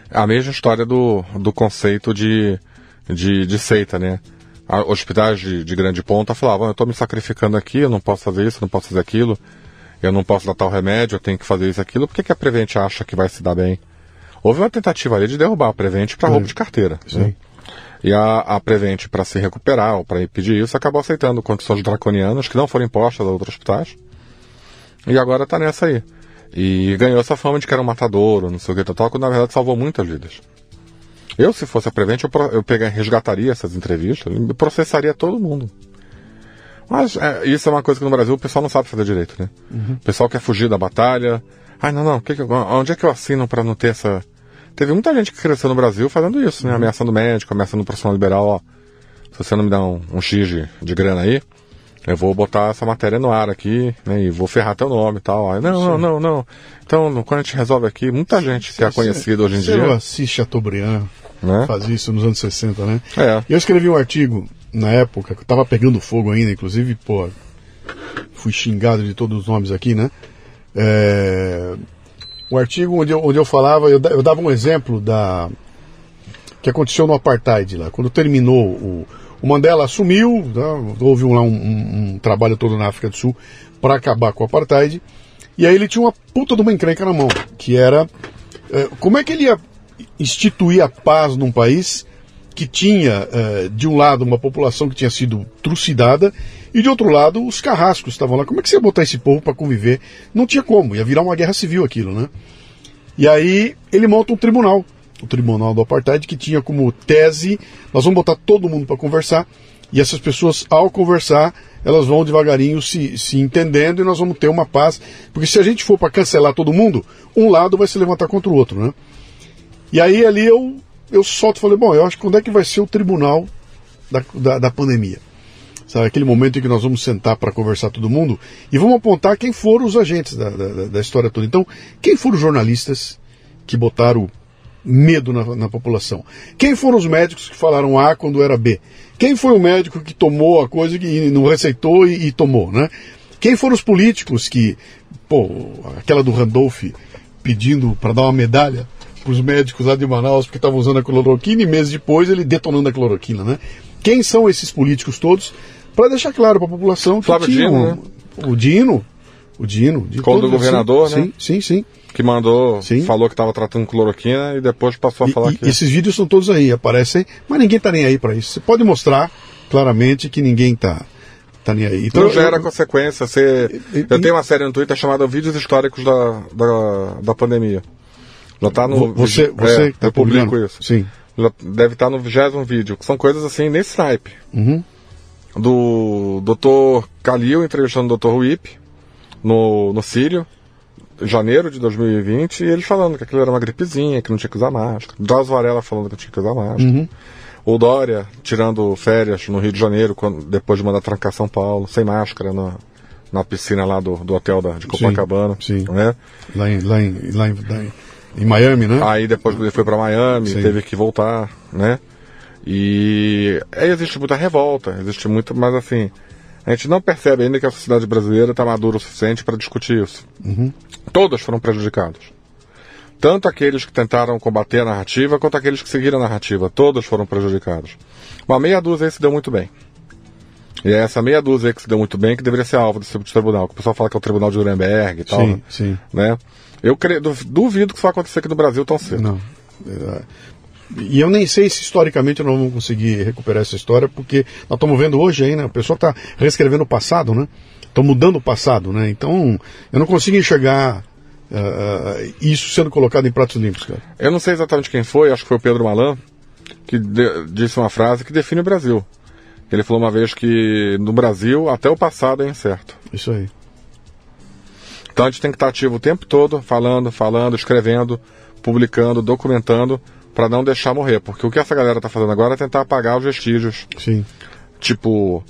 A mesma história do, do conceito de, de, de seita, né? A- Hospitais de, de grande ponta falavam, eu estou me sacrificando aqui, eu não posso fazer isso, eu não posso fazer aquilo, eu não posso dar tal remédio, eu tenho que fazer isso aquilo, por que, que a Prevent acha que vai se dar bem? Houve uma tentativa ali de derrubar a Prevent para roubo de carteira. né? E a, a Prevent, para se recuperar ou para impedir isso, acabou aceitando condições draconianas que não foram impostas a outros hospitais. E agora está nessa aí. E ganhou essa fama de que era um matador, não sei o que, tal, tal, quando na verdade salvou muitas vidas. Eu, se fosse a Prevent, eu, eu pegar, resgataria essas entrevistas e processaria todo mundo. Mas é, isso é uma coisa que no Brasil o pessoal não sabe fazer direito, né? O pessoal quer fugir da batalha. Ai, não, não, que que eu- onde é que eu assino para não ter essa. Teve muita gente que cresceu no Brasil fazendo isso, né? Ameaçando médico, ameaçando o profissional liberal, ó. Se você não me dá um, um X de, de grana aí, eu vou botar essa matéria no ar aqui, né? E vou ferrar teu nome e tal. Aí, não, não, não, não. Então, quando a gente resolve aqui, muita gente que é conhecida hoje em dia. Assis Chateaubriand Né? fazia isso nos anos 60, né? É. Eu escrevi um artigo na época, que eu tava pegando fogo ainda, inclusive, pô, fui xingado de todos os nomes aqui, né? É, um artigo onde eu, onde eu falava, eu, eu dava um exemplo da que aconteceu no apartheid lá, quando terminou o, o Mandela assumiu, né, houve lá um, um- um trabalho todo na África do Sul para acabar com o apartheid, e aí ele tinha uma puta de uma encrenca na mão, que era é, como é que ele ia instituir a paz num país que tinha, eh, de um lado, uma população que tinha sido trucidada e de outro lado, os carrascos estavam lá. Como é que você ia botar esse povo para conviver? Não tinha como, ia virar uma guerra civil aquilo, né? E aí ele monta um tribunal, o Tribunal do Apartheid, que tinha como tese: nós vamos botar todo mundo para conversar, e essas pessoas, ao conversar, elas vão devagarinho se, se entendendo e nós vamos ter uma paz. Porque se a gente for para cancelar todo mundo, um lado vai se levantar contra o outro, né? E aí ali eu, eu solto e falei, bom, eu acho que quando é que vai ser o tribunal da, da, da pandemia? Sabe, aquele momento em que nós vamos sentar para conversar todo mundo e vamos apontar quem foram os agentes da, da, da história toda. Então, quem foram os jornalistas que botaram medo na, na população? Quem foram os médicos que falaram A quando era B? Quem foi o médico que tomou a coisa e não receitou e, e tomou, né? Quem foram os políticos que, pô, aquela do Randolph pedindo para dar uma medalha para os médicos lá de Manaus porque estavam usando a cloroquina e meses depois ele detonando a cloroquina, né? Quem são esses políticos todos? Para deixar claro para a população que Flávio tinha Dino, né? o Dino, O Dino. De Quando o governador, sim, né? Sim, sim, sim. Que mandou, Sim. falou que estava tratando cloroquina e depois passou a E- falar e que. esses vídeos estão todos aí, aparecem, mas ninguém tá nem aí para isso. Você pode mostrar claramente que ninguém tá, tá nem aí. Não eu- gera consequência. Você... Eu tenho uma série no Twitter chamada Vídeos Históricos da, da, da Pandemia. Já tá no. Vo- Você, você é, tá eu publico isso. Sim. Já deve estar no vigésimo vídeo, que são coisas assim nesse naipe. Uhum. Do Dr. Kalil entrevistando o Dr. Whip no, no Sírio, janeiro de 2020, e ele falando que aquilo era uma gripezinha, que não tinha que usar máscara. Drauzio Varela falando que não tinha que usar máscara. Uhum. O Dória tirando férias no Rio de Janeiro, quando, depois de mandar trancar São Paulo, sem máscara na, na piscina lá do, do hotel da, de Copacabana. sim. Né? Lá em, lá em, lá em, lá em, em Miami, né? Aí depois ele foi para Miami, Sim. teve que voltar, né? E aí existe muita revolta, existe muito, mas assim, a gente não percebe ainda que a sociedade brasileira está madura o suficiente para discutir isso. Todos foram prejudicados. Tanto aqueles que tentaram combater a narrativa, quanto aqueles que seguiram a narrativa. Todos foram prejudicados. Uma meia dúzia aí se deu muito bem. E é essa meia dúzia aí que se deu muito bem que deveria ser alvo desse tipo de tribunal. Que o pessoal fala que é o tribunal de Nuremberg e tal. Sim, né? sim. né? Eu cre... du- duvido que isso vai acontecer aqui no Brasil tão cedo. Não. E eu nem sei se historicamente nós vamos conseguir recuperar essa história, porque nós estamos vendo hoje aí, né? O pessoal está reescrevendo o passado, né? Estão mudando o passado, né? Então, eu não consigo enxergar ah, isso sendo colocado em pratos limpos, cara. Eu não sei exatamente quem foi, acho que foi o Pedro Malan, que disse uma frase que define o Brasil. Ele falou uma vez que no Brasil até o passado é incerto. Isso aí. Então a gente tem que estar ativo o tempo todo, falando, falando, escrevendo, publicando, documentando, para não deixar morrer. Porque o que essa galera está fazendo agora é tentar apagar os vestígios. Sim, Tipo,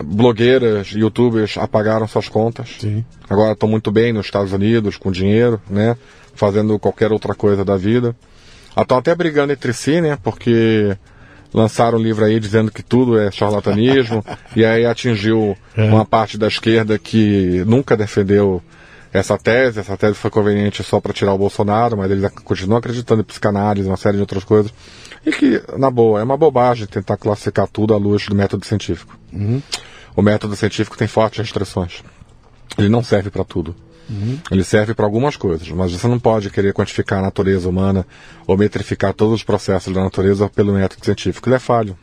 blogueiras, youtubers apagaram suas contas. sim. Agora estão muito bem nos Estados Unidos, com dinheiro, né? Fazendo qualquer outra coisa da vida. Estão até brigando entre si, né? Porque lançaram um livro aí dizendo que tudo é charlatanismo. *laughs* e aí atingiu uma parte da esquerda que nunca defendeu essa tese. Essa tese foi conveniente só para tirar o Bolsonaro, mas eles ac- continuam acreditando em psicanálise, uma série de outras coisas. E que, na boa, é uma bobagem tentar classificar tudo à luz do método científico. O método científico tem fortes restrições. Ele não serve para tudo. Ele serve para algumas coisas, mas você não pode querer quantificar a natureza humana ou metrificar todos os processos da natureza pelo método científico. Ele é falho.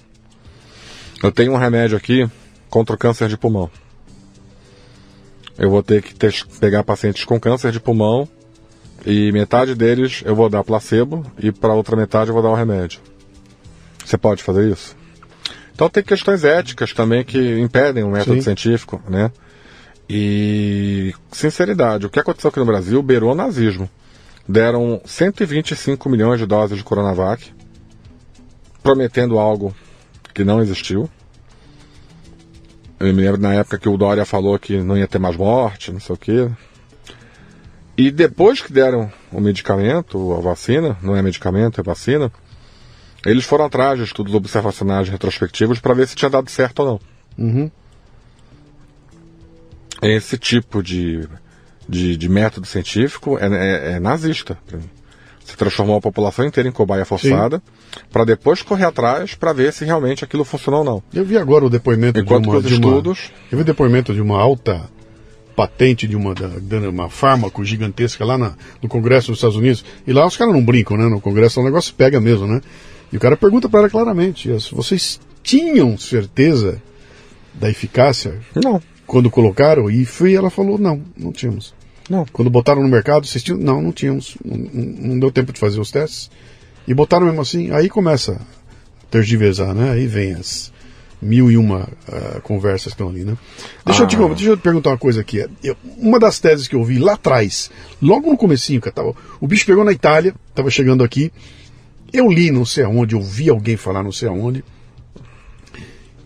Eu tenho um remédio aqui contra o câncer de pulmão. Eu vou ter que tes- pegar pacientes com câncer de pulmão e metade deles eu vou dar placebo e para outra metade eu vou dar o remédio. Você pode fazer isso? Então tem questões éticas também que impedem o método Sim. científico, né? E, sinceridade, o que aconteceu aqui no Brasil beirou o nazismo. Deram 125 milhões de doses de Coronavac, prometendo algo que não existiu. Eu me lembro na época que o Dória falou que não ia ter mais morte, não sei o quê. E depois que deram o medicamento, a vacina, não é medicamento, é vacina, eles foram atrás de estudos observacionais retrospectivos para ver se tinha dado certo ou não. Uhum. esse tipo de, de, de método científico é, é- é nazista para mim. Você transformou a população inteira em cobaia forçada para depois correr atrás para ver se realmente aquilo funcionou ou não. Eu vi agora o depoimento Enquanto de uma, os de uma- estudos- Eu vi o depoimento de uma alta patente de uma, da, dando uma fármaco gigantesca lá na- no Congresso dos Estados Unidos. E lá os caras não brincam, né? No Congresso o negócio pega mesmo, né? E o cara pergunta para ela claramente: vocês tinham certeza da eficácia Não, quando colocaram? E foi, ela falou: não, não tínhamos. Não. Quando botaram no mercado, vocês tinham? Não, não tínhamos. Não, não- deu tempo de fazer os testes. E botaram mesmo assim, aí começa a tergiversar, né? Aí vem as mil e uma ah, conversas que estão ali, né? Deixa, eu te, Ah. deixa eu te perguntar uma coisa aqui. Eu- uma das teses que eu vi lá atrás, logo no comecinho, que tava, o bicho pegou na Itália, estava chegando aqui, eu li não sei aonde, eu vi alguém falar não sei aonde,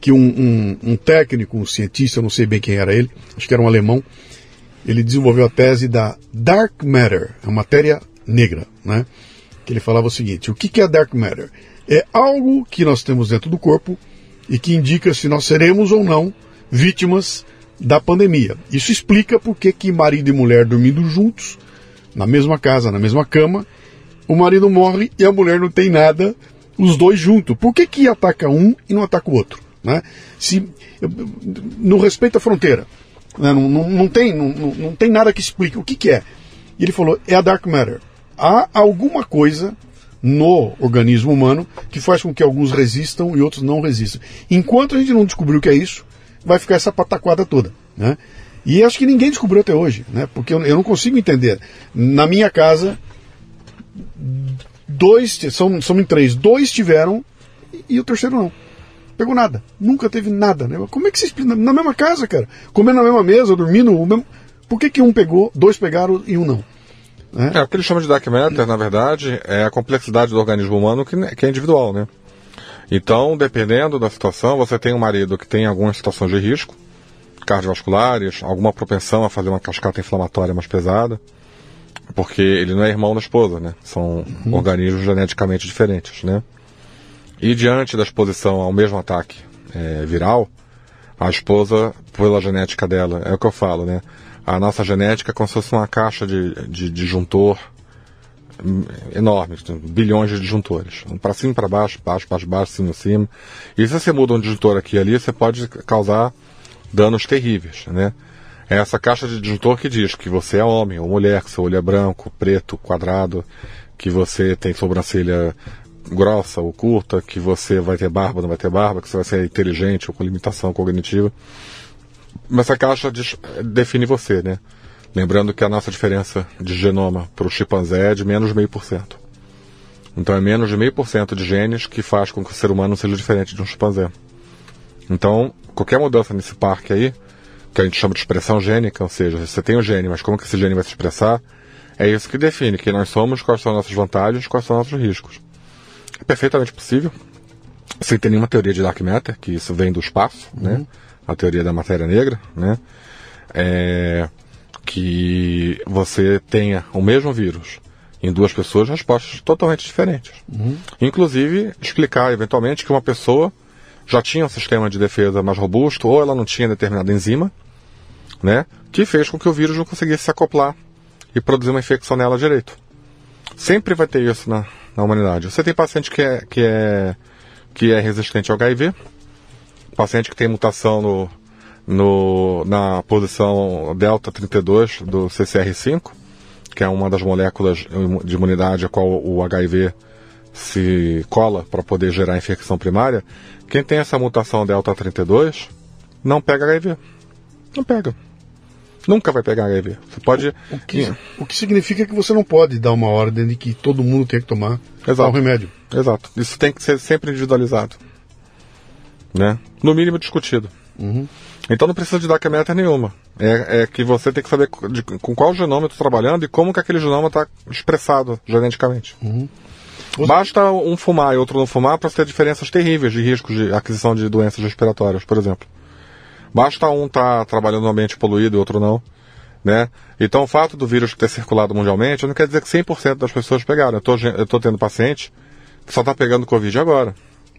que um, um- um técnico, um cientista, eu não sei bem quem era ele, acho que era um alemão, ele desenvolveu a tese da Dark Matter, a matéria negra, né? Que ele falava o seguinte: o que é Dark Matter? É algo que nós temos dentro do corpo e que indica se nós seremos ou não vítimas da pandemia. Isso explica por que marido e mulher dormindo juntos, na mesma casa, na mesma cama, o marido morre e a mulher não tem nada, os dois juntos. Por que que ataca um e não ataca o outro? Né? Se, no respeito à fronteira, Né? Não, não, não, tem, não, não tem nada que explique o que, que é. E ele falou: é a dark matter. Há alguma coisa no organismo humano que faz com que alguns resistam e outros não resistam. Enquanto a gente não descobrir o que é isso, vai ficar essa pataquada toda. Né? E acho que ninguém descobriu até hoje, né? porque eu, eu não consigo entender. Na minha casa, dois, são, são em três, dois tiveram e, e o terceiro não. Pegou nada. Nunca teve nada. Né? Como é que se explica? Na mesma casa, cara. Comendo na mesma mesa, dormindo. Mesmo... Por que, que um pegou, dois pegaram e um não? Né? É, o que eles chamam de dark matter, na verdade, é a complexidade do organismo humano que, que é individual, né? Então, dependendo da situação, você tem um marido que tem algumas situações de risco, cardiovasculares, alguma propensão a fazer uma cascata inflamatória mais pesada, porque ele não é irmão da esposa, né? São uhum. organismos geneticamente diferentes, né? E diante da exposição ao mesmo ataque é, viral, a esposa, pela genética dela, é o que eu falo, né? A nossa genética é como se fosse uma caixa de, de, de juntor enorme, bilhões de disjuntores. Para cima, para baixo, baixo, baixo, baixo, cima, cima. E se você muda um disjuntor aqui e ali, você pode causar danos terríveis, né? É essa caixa de disjuntor que diz que você é homem ou mulher, que seu olho é branco, preto, quadrado, que você tem sobrancelha grossa ou curta, que você vai ter barba, não vai ter barba, que você vai ser inteligente ou com limitação cognitiva. Mas essa caixa define você, né? Lembrando que a nossa diferença de genoma para o chimpanzé é de menos meio por cento. Então é menos de meio por cento de genes que faz com que o ser humano seja diferente de um chimpanzé. Então, qualquer mudança nesse parque aí, que a gente chama de expressão gênica, ou seja, você tem o gene, mas como que esse gene vai se expressar, é isso que define quem nós somos, quais são as nossas vantagens, quais são os nossos riscos. É perfeitamente possível, sem ter nenhuma teoria de dark matter, que isso vem do espaço, né? uhum. né? A teoria da matéria negra, né? É, que você tenha o mesmo vírus em duas pessoas, respostas totalmente diferentes. Uhum. Inclusive, explicar eventualmente que uma pessoa já tinha um sistema de defesa mais robusto, ou ela não tinha determinada enzima, né, que fez com que o vírus não conseguisse se acoplar e produzir uma infecção nela direito. Sempre vai ter isso na, na humanidade. Você tem paciente que é, que é, que é resistente ao HIV, paciente que tem mutação no, no, na posição delta 32 do CCR5, que é uma das moléculas de imunidade a qual o HIV se cola para poder gerar infecção primária. Quem tem essa mutação delta 32 não pega HIV. Não pega. Nunca vai pegar HIV. Você pode. O que, o que significa que você não pode dar uma ordem de que todo mundo tem que tomar Exato. o remédio. Exato. Isso tem que ser sempre individualizado. Né? No mínimo discutido. Uhum. Então não precisa de DAC meta nenhuma. É, é, que você tem que saber de, com qual genoma está trabalhando e como que aquele genoma está expressado geneticamente. Uhum. Basta um fumar e outro não fumar para ter diferenças terríveis de riscos de aquisição de doenças respiratórias, por exemplo. Basta um estar tá trabalhando no ambiente poluído e outro não. Né? Então o fato do vírus ter circulado mundialmente não quer dizer que 100% das pessoas pegaram. Eu estou tendo paciente que só está pegando Covid agora.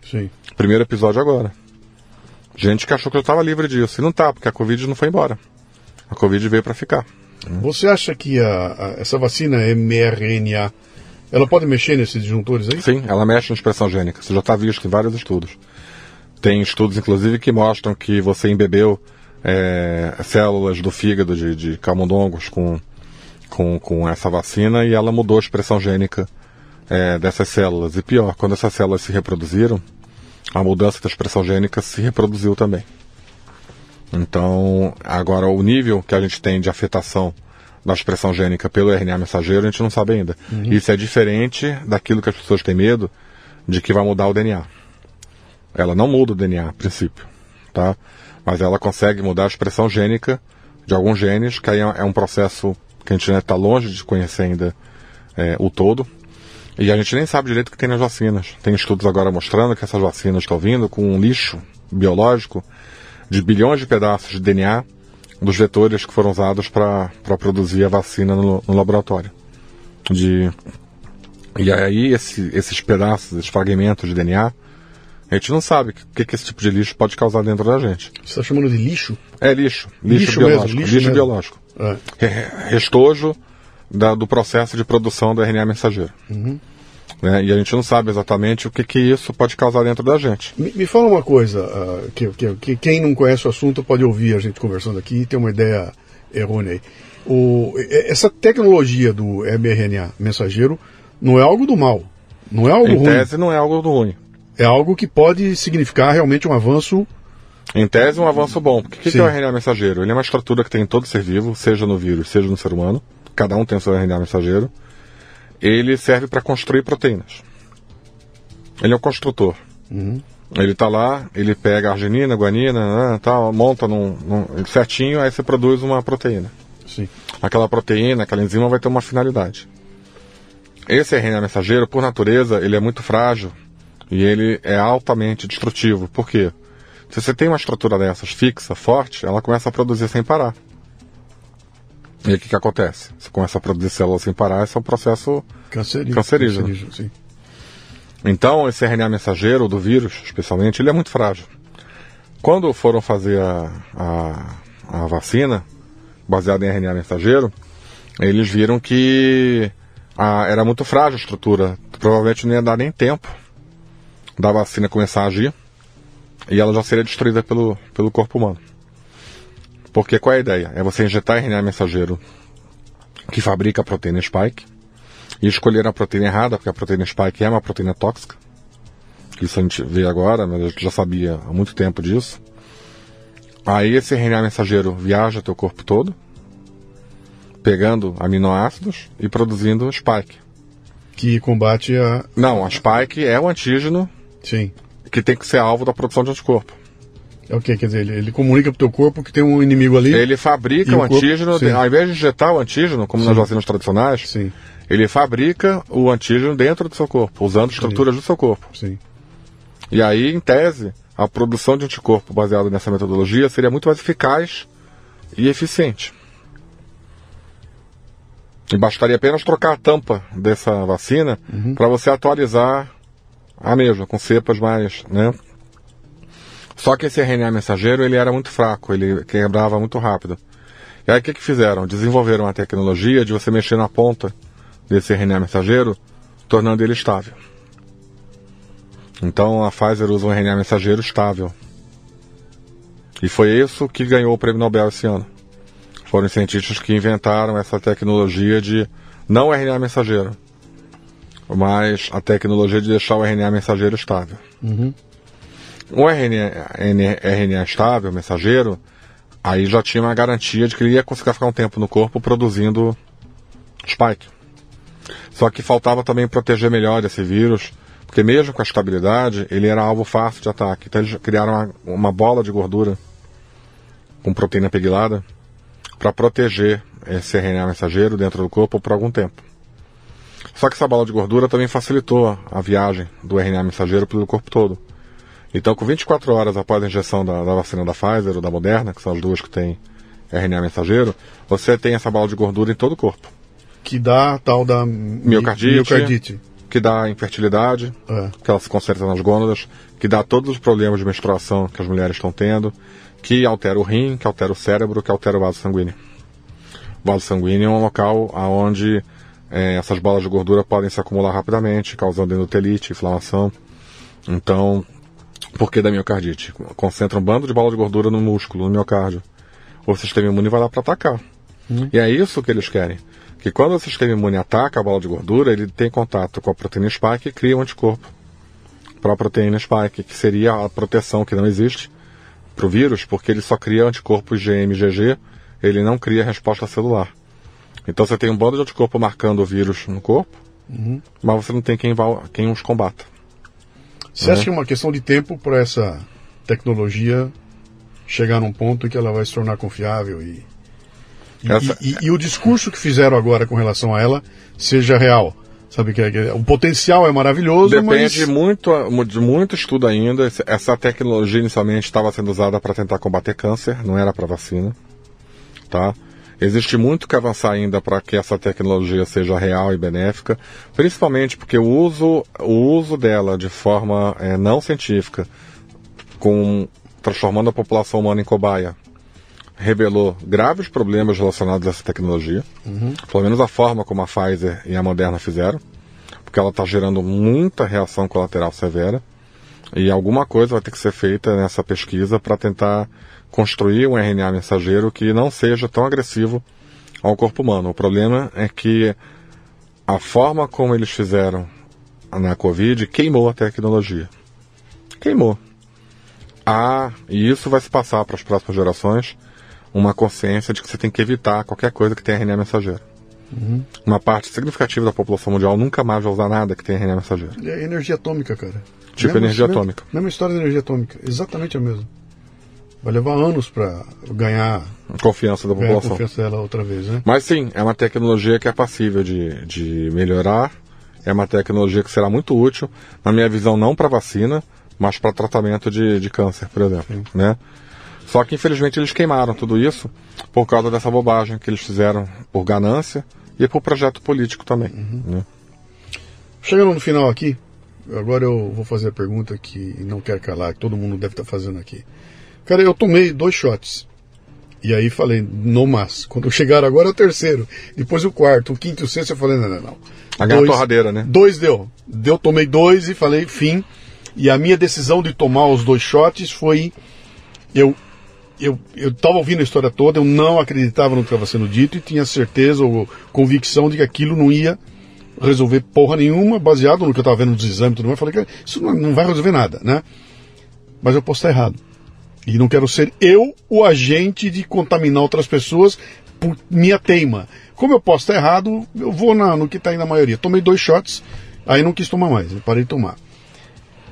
Sim. Primeiro episódio agora. Gente que achou que eu estava livre disso. E não tá, porque a Covid não foi embora. A Covid veio para ficar. Você acha que a, a, essa vacina mRNA ela pode mexer nesses disjuntores aí? Sim, ela mexe na expressão gênica. Isso já está visto em vários estudos. Tem estudos, inclusive, que mostram que você embebeu é, células do fígado de, de camundongos com, com, com essa vacina e ela mudou a expressão gênica é, dessas células. E pior, quando essas células se reproduziram, a mudança da expressão gênica se reproduziu também. Então, agora o nível que a gente tem de afetação da expressão gênica pelo RNA mensageiro, a gente não sabe ainda. Uhum. Isso é diferente daquilo que as pessoas têm medo de que vai mudar o DNA. Ela não muda o DNA, a princípio, tá? Mas ela consegue mudar a expressão gênica de alguns genes, que aí é um processo que a gente está né, longe de conhecer ainda é, o todo, e a gente nem sabe direito o que tem nas vacinas. Tem estudos agora mostrando que essas vacinas estão vindo com um lixo biológico de bilhões de pedaços de DNA dos vetores que foram usados para produzir a vacina no, no, laboratório. De, e aí esse, esses pedaços, esses fragmentos de DNA, a gente não sabe o que, que esse tipo de lixo pode causar dentro da gente. Você está chamando de lixo? É lixo. Lixo, lixo biológico. Mesmo, lixo, lixo biológico. É. Restojo da, do processo de produção do RNA mensageiro. Uhum. Né? E a gente não sabe exatamente o que, que isso pode causar dentro da gente. Me, me fala uma coisa, uh, que, que, que, quem não conhece o assunto pode ouvir a gente conversando aqui e ter uma ideia errônea aí. O, essa tecnologia do mRNA mensageiro não é algo do mal, não é algo em ruim. Em tese não é algo do ruim. É algo que pode significar realmente um avanço em tese, um avanço bom. O que, que é o RNA mensageiro? Ele é uma estrutura que tem em todo ser vivo, seja no vírus, seja no ser humano. Cada um tem o seu RNA mensageiro. Ele serve para construir proteínas. Ele é um construtor. Uhum. Ele está lá, ele pega arginina, guanina, né, tal, monta num, num, certinho, aí você produz uma proteína. Sim. Aquela proteína, aquela enzima vai ter uma finalidade. Esse RNA mensageiro, por natureza, ele é muito frágil e ele é altamente destrutivo. Por quê? Se você tem uma estrutura dessas fixa, forte, ela começa a produzir sem parar. E aí o que, que acontece? Você começa a produzir células sem parar, esse é um processo cancerígeno. cancerígeno. cancerígeno então, esse RNA mensageiro do vírus, especialmente, ele é muito frágil. Quando foram fazer a, a, a vacina, baseada em RNA mensageiro, eles viram que a, era muito frágil a estrutura. Provavelmente não ia dar nem tempo da vacina começar a agir e ela já seria destruída pelo, pelo corpo humano. Porque qual é a ideia? É você injetar RNA mensageiro que fabrica a proteína spike e escolher a proteína errada, porque a proteína spike é uma proteína tóxica. Isso a gente vê agora, mas a gente já sabia há muito tempo disso. Aí esse RNA mensageiro viaja teu corpo todo, pegando aminoácidos e produzindo spike. Que combate a. Não, a spike é o antígeno Sim. que tem que ser alvo da produção de anticorpo. É o que? Quer dizer, ele, ele comunica pro teu corpo que tem um inimigo ali. Ele fabrica o o corpo- antígeno, sim. ao invés de injetar o antígeno, como nas Sim. vacinas tradicionais, Sim, ele fabrica o antígeno dentro do seu corpo, usando estruturas do seu corpo. sim. E aí, em tese, a produção de anticorpo baseada nessa metodologia seria muito mais eficaz e eficiente. E bastaria apenas trocar a tampa dessa vacina para você atualizar a mesma, com cepas mais, né? Só que esse RNA mensageiro, ele era muito fraco, ele quebrava muito rápido. E aí o que, que fizeram? Desenvolveram a tecnologia de você mexer na ponta desse RNA mensageiro, tornando ele estável. Então a Pfizer usa um RNA mensageiro estável. E foi isso que ganhou o prêmio Nobel esse ano. Foram os cientistas que inventaram essa tecnologia de não RNA mensageiro, mas a tecnologia de deixar o RNA mensageiro estável. Uhum. O RNA, RNA estável, mensageiro, aí já tinha uma garantia de que ele ia conseguir ficar um tempo no corpo produzindo spike. Só que faltava também proteger melhor esse vírus, porque mesmo com a estabilidade, ele era alvo fácil de ataque. Então eles criaram uma, uma bola de gordura com proteína pegilada para proteger esse RNA mensageiro dentro do corpo por algum tempo. Só que essa bola de gordura também facilitou a viagem do RNA mensageiro pelo corpo todo. Então, com 24 horas após a injeção da, da vacina da Pfizer ou da Moderna, que são as duas que têm RNA mensageiro, você tem essa bola de gordura em todo o corpo, Que dá a tal da mi- Miocardite. miocardite. que dá infertilidade, É. que ela se concentra nas gônadas, que dá todos os problemas de menstruação que as mulheres estão tendo, que altera o rim, que altera o cérebro, que altera o vaso sanguíneo. O vaso sanguíneo é um local onde essas bolas de gordura podem se acumular rapidamente, causando endotelite, inflamação. Então, por que da miocardite? Concentra um bando de bola de gordura no músculo, no miocárdio. O sistema imune vai lá para atacar. E é isso que eles querem. Que quando o sistema imune ataca a bola de gordura, ele tem contato com a proteína spike e cria um anticorpo para a proteína spike, que seria a proteção que não existe para o vírus, porque ele só cria anticorpos GM-GG, ele não cria resposta celular. Então você tem um bando de anticorpo marcando o vírus no corpo, mas você não tem quem, quem os combata. Você acha que é uma questão de tempo para essa tecnologia chegar num ponto em que ela vai se tornar confiável e, e, Essa- e- e o discurso que fizeram agora com relação a ela seja real? Sabe que, que o potencial é maravilhoso, Depende mas muito, de muito estudo ainda. Essa tecnologia inicialmente estava sendo usada para tentar combater câncer, não era para vacina. Tá? Existe muito que avançar ainda para que essa tecnologia seja real e benéfica, principalmente porque o uso, o uso dela de forma eh, não científica, com, transformando a população humana em cobaia, revelou graves problemas relacionados a essa tecnologia. Pelo menos a forma como a Pfizer e a Moderna fizeram. porque ela está gerando muita reação colateral severa. E alguma coisa vai ter que ser feita nessa pesquisa para tentar construir um RNA mensageiro que não seja tão agressivo ao corpo humano. O problema é que a forma como eles fizeram na Covid queimou a tecnologia. Queimou. Ah, e isso vai se passar para as próximas gerações uma consciência de que você tem que evitar qualquer coisa que tenha RNA mensageiro. Uhum. Uma parte significativa da população mundial nunca mais vai usar nada que tenha RNA mensageiro. É energia atômica, cara. Tipo mesmo, energia mesmo, atômica. Mesma história da energia atômica. Exatamente a mesma. Vai levar anos para ganhar confiança da ganhar população. confiança dela outra vez, né? Mas sim, é uma tecnologia que é passível de, de melhorar. É uma tecnologia que será muito útil, na minha visão, não para vacina, mas para tratamento de, de câncer, por exemplo. Né? Só que infelizmente eles queimaram tudo isso por causa dessa bobagem que eles fizeram por ganância e por projeto político também. Uhum. Né? Chegando no final aqui, agora eu vou fazer a pergunta que não quer calar, que todo mundo deve estar fazendo aqui. Cara, eu tomei dois shots. E aí falei, no mas. Quando chegar agora é o terceiro. Depois o quarto, o quinto e o sexto, eu falei, não, não, não. A dois, torradeira, né? Dois deu. Deu, tomei dois e falei, fim. E a minha decisão de tomar os dois shots foi. Eu eu estava ouvindo a história toda, eu não acreditava no que estava sendo dito e tinha certeza ou convicção de que aquilo não ia resolver porra nenhuma, baseado no que eu estava vendo nos exames e tudo mais. Eu falei, que isso não, não vai resolver nada, né? Mas eu posso estar errado. E não quero ser eu o agente de contaminar outras pessoas por minha teima. Como eu posso estar errado, eu vou na, no que está aí na maioria. Tomei dois shots, aí não quis tomar mais, eu parei de tomar.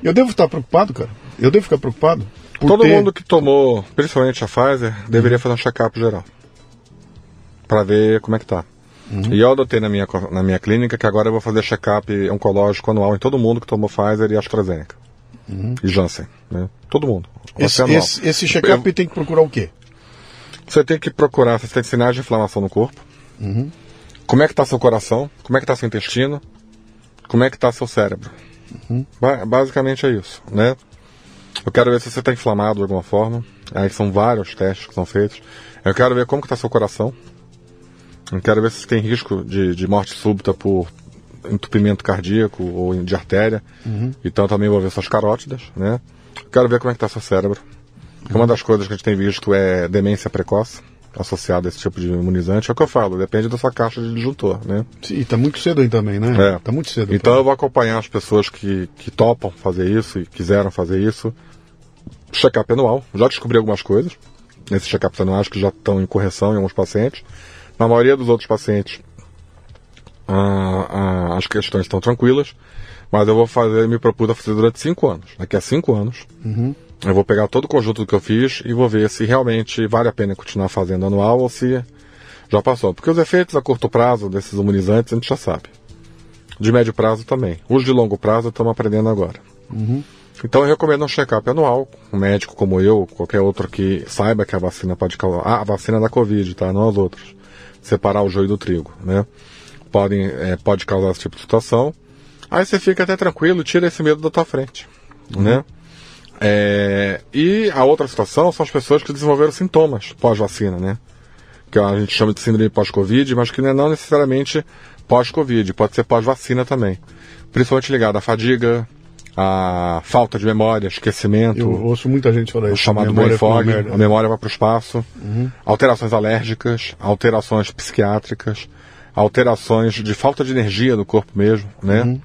Eu devo estar preocupado, cara? Eu devo ficar preocupado? Todo ter... mundo que tomou, principalmente a Pfizer, deveria fazer um check-up geral. Para ver como é que tá. Uhum. E eu adotei na minha, na minha clínica que agora eu vou fazer check-up oncológico anual em todo mundo que tomou Pfizer e AstraZeneca. Uhum. E Janssen. Né? Todo mundo. Esse, esse, esse check-up tem que procurar o quê? Você tem que procurar se tem sinais de inflamação no corpo. Uhum. Como é que está seu coração? Como é que está seu intestino? Como é que está seu cérebro? Uhum. Ba basicamente é isso, né? Eu quero ver se você está inflamado de alguma forma. Aí são vários testes que são feitos. Eu quero ver como está seu coração. Eu quero ver se tem risco de, de morte súbita por entupimento cardíaco ou de artéria. Uhum. Então também vou ver suas carótidas, né? Quero ver como é que está seu cérebro. Uhum. Uma das coisas que a gente tem visto é demência precoce associada a esse tipo de imunizante. É o que eu falo, depende da sua caixa de disjuntor, né? Sim, está muito cedo aí também, né? É. Tá muito cedo. Então pra... eu vou acompanhar as pessoas que, que topam fazer isso e quiseram fazer isso. Check-up anual. Já descobri algumas coisas nesses check-ups anuais que já estão em correção em alguns pacientes. Na maioria dos outros pacientes, ah, ah, as questões estão tranquilas, mas eu vou fazer, me propus a fazer durante cinco anos. Daqui a cinco anos, uhum. Eu vou pegar todo o conjunto do que eu fiz e vou ver se realmente vale a pena continuar fazendo anual ou se já passou. Porque os efeitos a curto prazo desses imunizantes a gente já sabe. De médio prazo também. Os de longo prazo estamos aprendendo agora. Uhum. Então eu recomendo um check-up anual, um médico como eu, qualquer outro que saiba que a vacina pode causar. Ah, a vacina da Covid, tá? Não as outras. Separar o joio do trigo, né? Podem, é, pode causar esse tipo de situação. Aí você fica até tranquilo, tira esse medo da tua frente, uhum. né? É, e a outra situação são as pessoas que desenvolveram sintomas pós-vacina, né? Que a gente chama de síndrome pós-Covid, mas que não é não necessariamente pós-Covid, pode ser pós-vacina também. Principalmente ligado à fadiga, à falta de memória, esquecimento. Eu ouço muita gente falar isso. O chamado brain fog, a memória vai para o espaço. Uhum. Alterações alérgicas, alterações psiquiátricas, alterações de falta de energia do corpo mesmo, né? Uhum.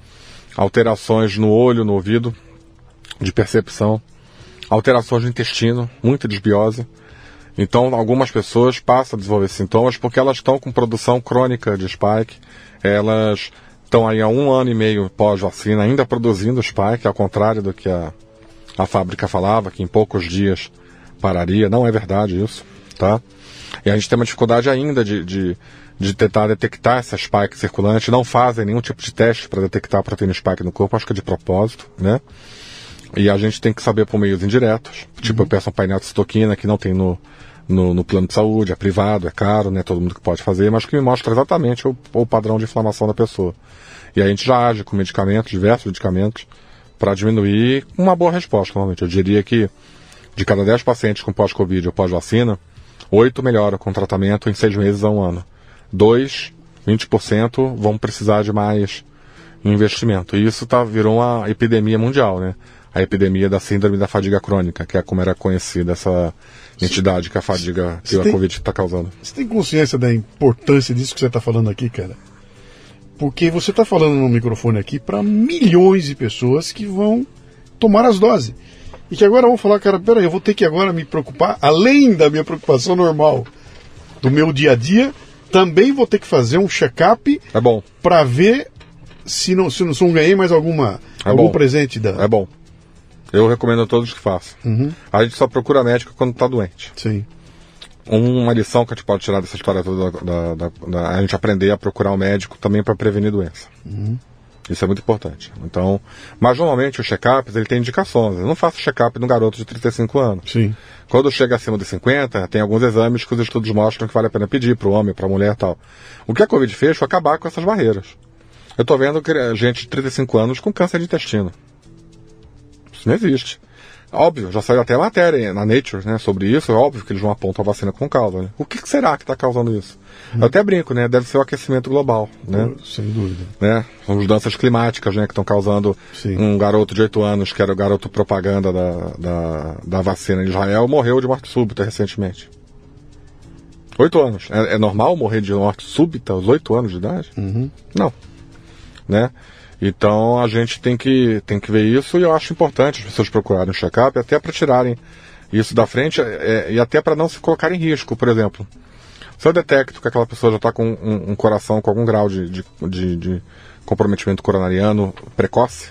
Alterações no olho, no ouvido de percepção, alterações do intestino, muita desbiose. Então, algumas pessoas passam a desenvolver sintomas porque elas estão com produção crônica de spike, elas estão aí há um ano e meio pós-vacina ainda produzindo spike, ao contrário do que a, a fábrica falava, que em poucos dias pararia. Não é verdade isso, tá? E a gente tem uma dificuldade ainda de, de, de tentar detectar essa spike circulante, não fazem nenhum tipo de teste para detectar a proteína spike no corpo, acho que é de propósito, né? E a gente tem que saber por meios indiretos. Tipo, uhum. eu peço um painel de citoquina que não tem no, no, no, plano de saúde, é privado, é caro, né? Todo mundo que pode fazer, mas que me mostra exatamente o, o padrão de inflamação da pessoa. E a gente já age com medicamentos, diversos medicamentos, para diminuir uma boa resposta, normalmente. Eu diria que de cada 10 pacientes com pós-Covid ou pós-vacina, 8 melhoram com tratamento em 6 meses a um ano. 2, 20% vão precisar de mais investimento. E isso tá, virou uma epidemia mundial, né? A epidemia da síndrome da fadiga crônica, que é como era conhecida essa entidade que a fadiga, que a tem- Covid está causando. Você tem consciência da importância disso que você está falando aqui, cara? Porque você está falando no microfone aqui para milhões de pessoas que vão tomar as doses. E que agora vão falar, cara, peraí, eu vou ter que agora me preocupar, além da minha preocupação normal do meu dia a dia, também vou ter que fazer um check-up É bom, para ver se não, se não, se não ganhei mais alguma, É algum bom. presente da. é bom. Eu recomendo a todos que façam. A gente só procura médico quando está doente. Sim. Uma lição que a gente pode tirar dessa história toda da, da- da- a gente aprender a procurar o médico também para prevenir doença. Isso é muito importante. Então, mas normalmente os check-ups ele tem indicações. Eu não faço check-up no garoto de 35 anos. Sim. Quando chega acima de 50, tem alguns exames que os estudos mostram que vale a pena pedir para o homem, para a mulher e tal. O que a Covid fez foi acabar com essas barreiras. Eu estou vendo que gente de 35 anos com câncer de intestino. Isso não existe. Óbvio, já saiu até matéria na Nature, né, sobre isso. É óbvio que eles vão apontar a vacina com causa. Né? O que, será que está causando isso? Eu até brinco, né? Deve ser o aquecimento global, né? Sem dúvida. né? São mudanças climáticas, né, que estão causando Sim. um garoto de 8 anos, que era o garoto propaganda da, da, da vacina em Israel, morreu de morte súbita recentemente. 8 anos. É, é normal morrer de morte súbita aos 8 anos de idade? Não. Né? Então a gente tem que, tem que ver isso e eu acho importante as pessoas procurarem um check-up até para tirarem isso da frente é, e até para não se colocar em risco, por exemplo. Se eu detecto que aquela pessoa já está com um, um coração com algum grau de, de, de- de comprometimento coronariano precoce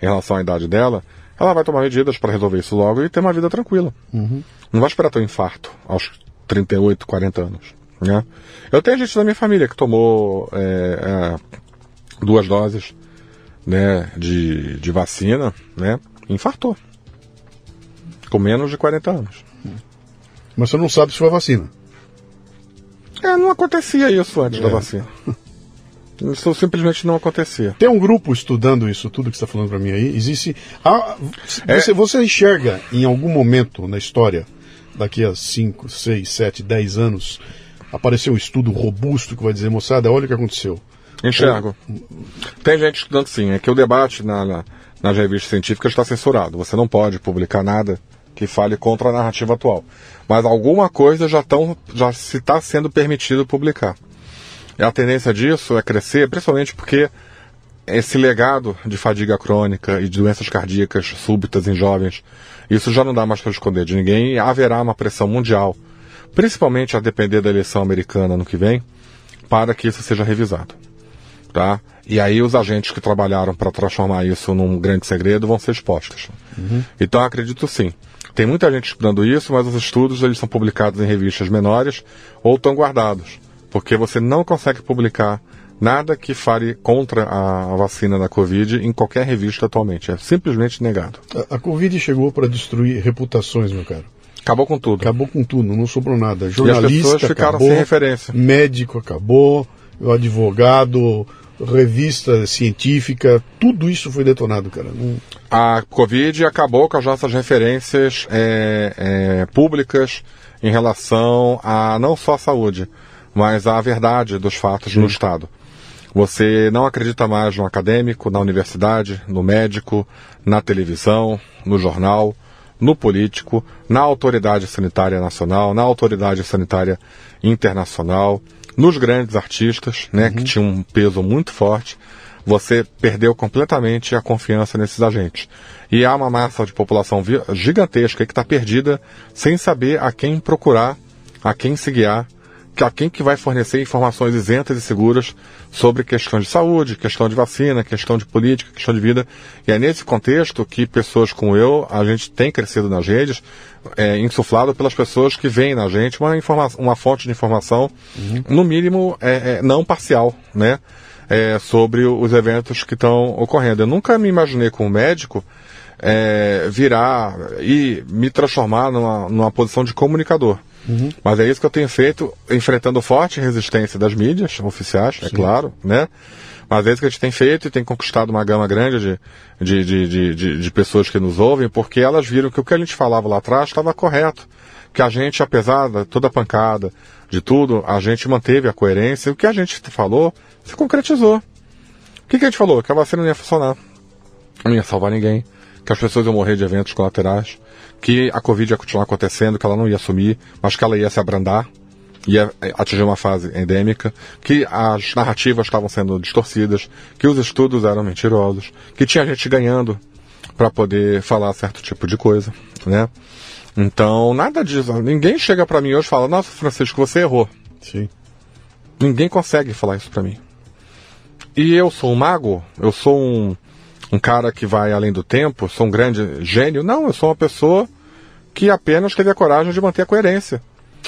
em relação à idade dela, ela vai tomar medidas para resolver isso logo e ter uma vida tranquila. Não vai esperar ter um infarto aos 38, 40 anos. Né? Eu tenho gente da minha família que tomou é, é, duas doses né, de, de vacina, né, infartou. Com menos de 40 anos. Mas você não sabe se foi a vacina. É, não acontecia isso antes da vacina. Isso simplesmente não acontecia. Tem um grupo estudando isso tudo que você está falando para mim aí. Existe. Ah, É. você, você enxerga em algum momento na história, daqui a 5, 6, 7, 10 anos, aparecer um estudo robusto que vai dizer, moçada, olha o que aconteceu. Enxergo. Tem gente estudando sim, é que o debate na, na- nas revistas científicas está censurado. Você não pode publicar nada que fale contra a narrativa atual. Mas alguma coisa já, tão, já se está sendo permitido publicar. E a tendência disso é crescer, principalmente porque esse legado de fadiga crônica e de doenças cardíacas súbitas em jovens, isso já não dá mais para esconder de ninguém e haverá uma pressão mundial, principalmente a depender da eleição americana no que vem, para que isso seja revisado. Tá? E aí os agentes que trabalharam para transformar isso num grande segredo vão ser expostos. Então eu acredito sim. Tem muita gente estudando isso, mas os estudos eles são publicados em revistas menores ou estão guardados, porque você não consegue publicar nada que fale contra a vacina da Covid em qualquer revista atualmente. É simplesmente negado. A, a Covid chegou para destruir reputações, meu caro. Acabou com tudo. Acabou com tudo, não sobrou nada. E as Jornalista pessoas ficaram acabou, sem referência. médico acabou, o advogado, revista científica, tudo isso foi detonado, cara. Não- A Covid acabou com as nossas referências é, é, públicas em relação a não só a saúde, mas a verdade dos fatos no Estado. Você não acredita mais no acadêmico, na universidade, no médico, na televisão, no jornal, no político, na autoridade sanitária nacional, na autoridade sanitária internacional, nos grandes artistas, né, que tinham um peso muito forte. Você perdeu completamente a confiança nesses agentes. E há uma massa de população gigantesca que está perdida sem saber a quem procurar, a quem se guiar, a quem que vai fornecer informações isentas e seguras sobre questões de saúde, questão de vacina, questão de política, questão de vida. E é nesse contexto que pessoas como eu, a gente tem crescido nas redes, é, insuflado pelas pessoas que veem na gente uma, uma fonte de informação, no mínimo, é, é, não parcial, né? É, sobre os eventos que estão ocorrendo. Eu nunca me imaginei como médico é, virar e me transformar numa, numa posição de comunicador. Mas é isso que eu tenho feito, enfrentando forte resistência das mídias oficiais, é claro, né? Mas é isso que a gente tem feito e tem conquistado uma gama grande de, de, de, de, de- pessoas que nos ouvem, porque elas viram que o que a gente falava lá atrás estava correto. Que a gente, apesar de toda a pancada, de tudo, a gente manteve a coerência e o que a gente falou se concretizou. que, que a gente falou? Que a vacina não ia funcionar, não ia salvar ninguém, que as pessoas iam morrer de eventos colaterais, que a Covid ia continuar acontecendo, que ela não ia sumir, mas que ela ia se abrandar, ia atingir uma fase endêmica, que as narrativas estavam sendo distorcidas, que os estudos eram mentirosos, que tinha gente ganhando para poder falar certo tipo de coisa, né? Então, nada disso. Ninguém chega para mim hoje e fala: "Nossa, Francisco, você errou". Sim. Ninguém consegue falar isso para mim. E eu sou um mago? Eu sou um, um cara que vai além do tempo? Sou um grande gênio? Não, eu sou uma pessoa que apenas teve a coragem de manter a coerência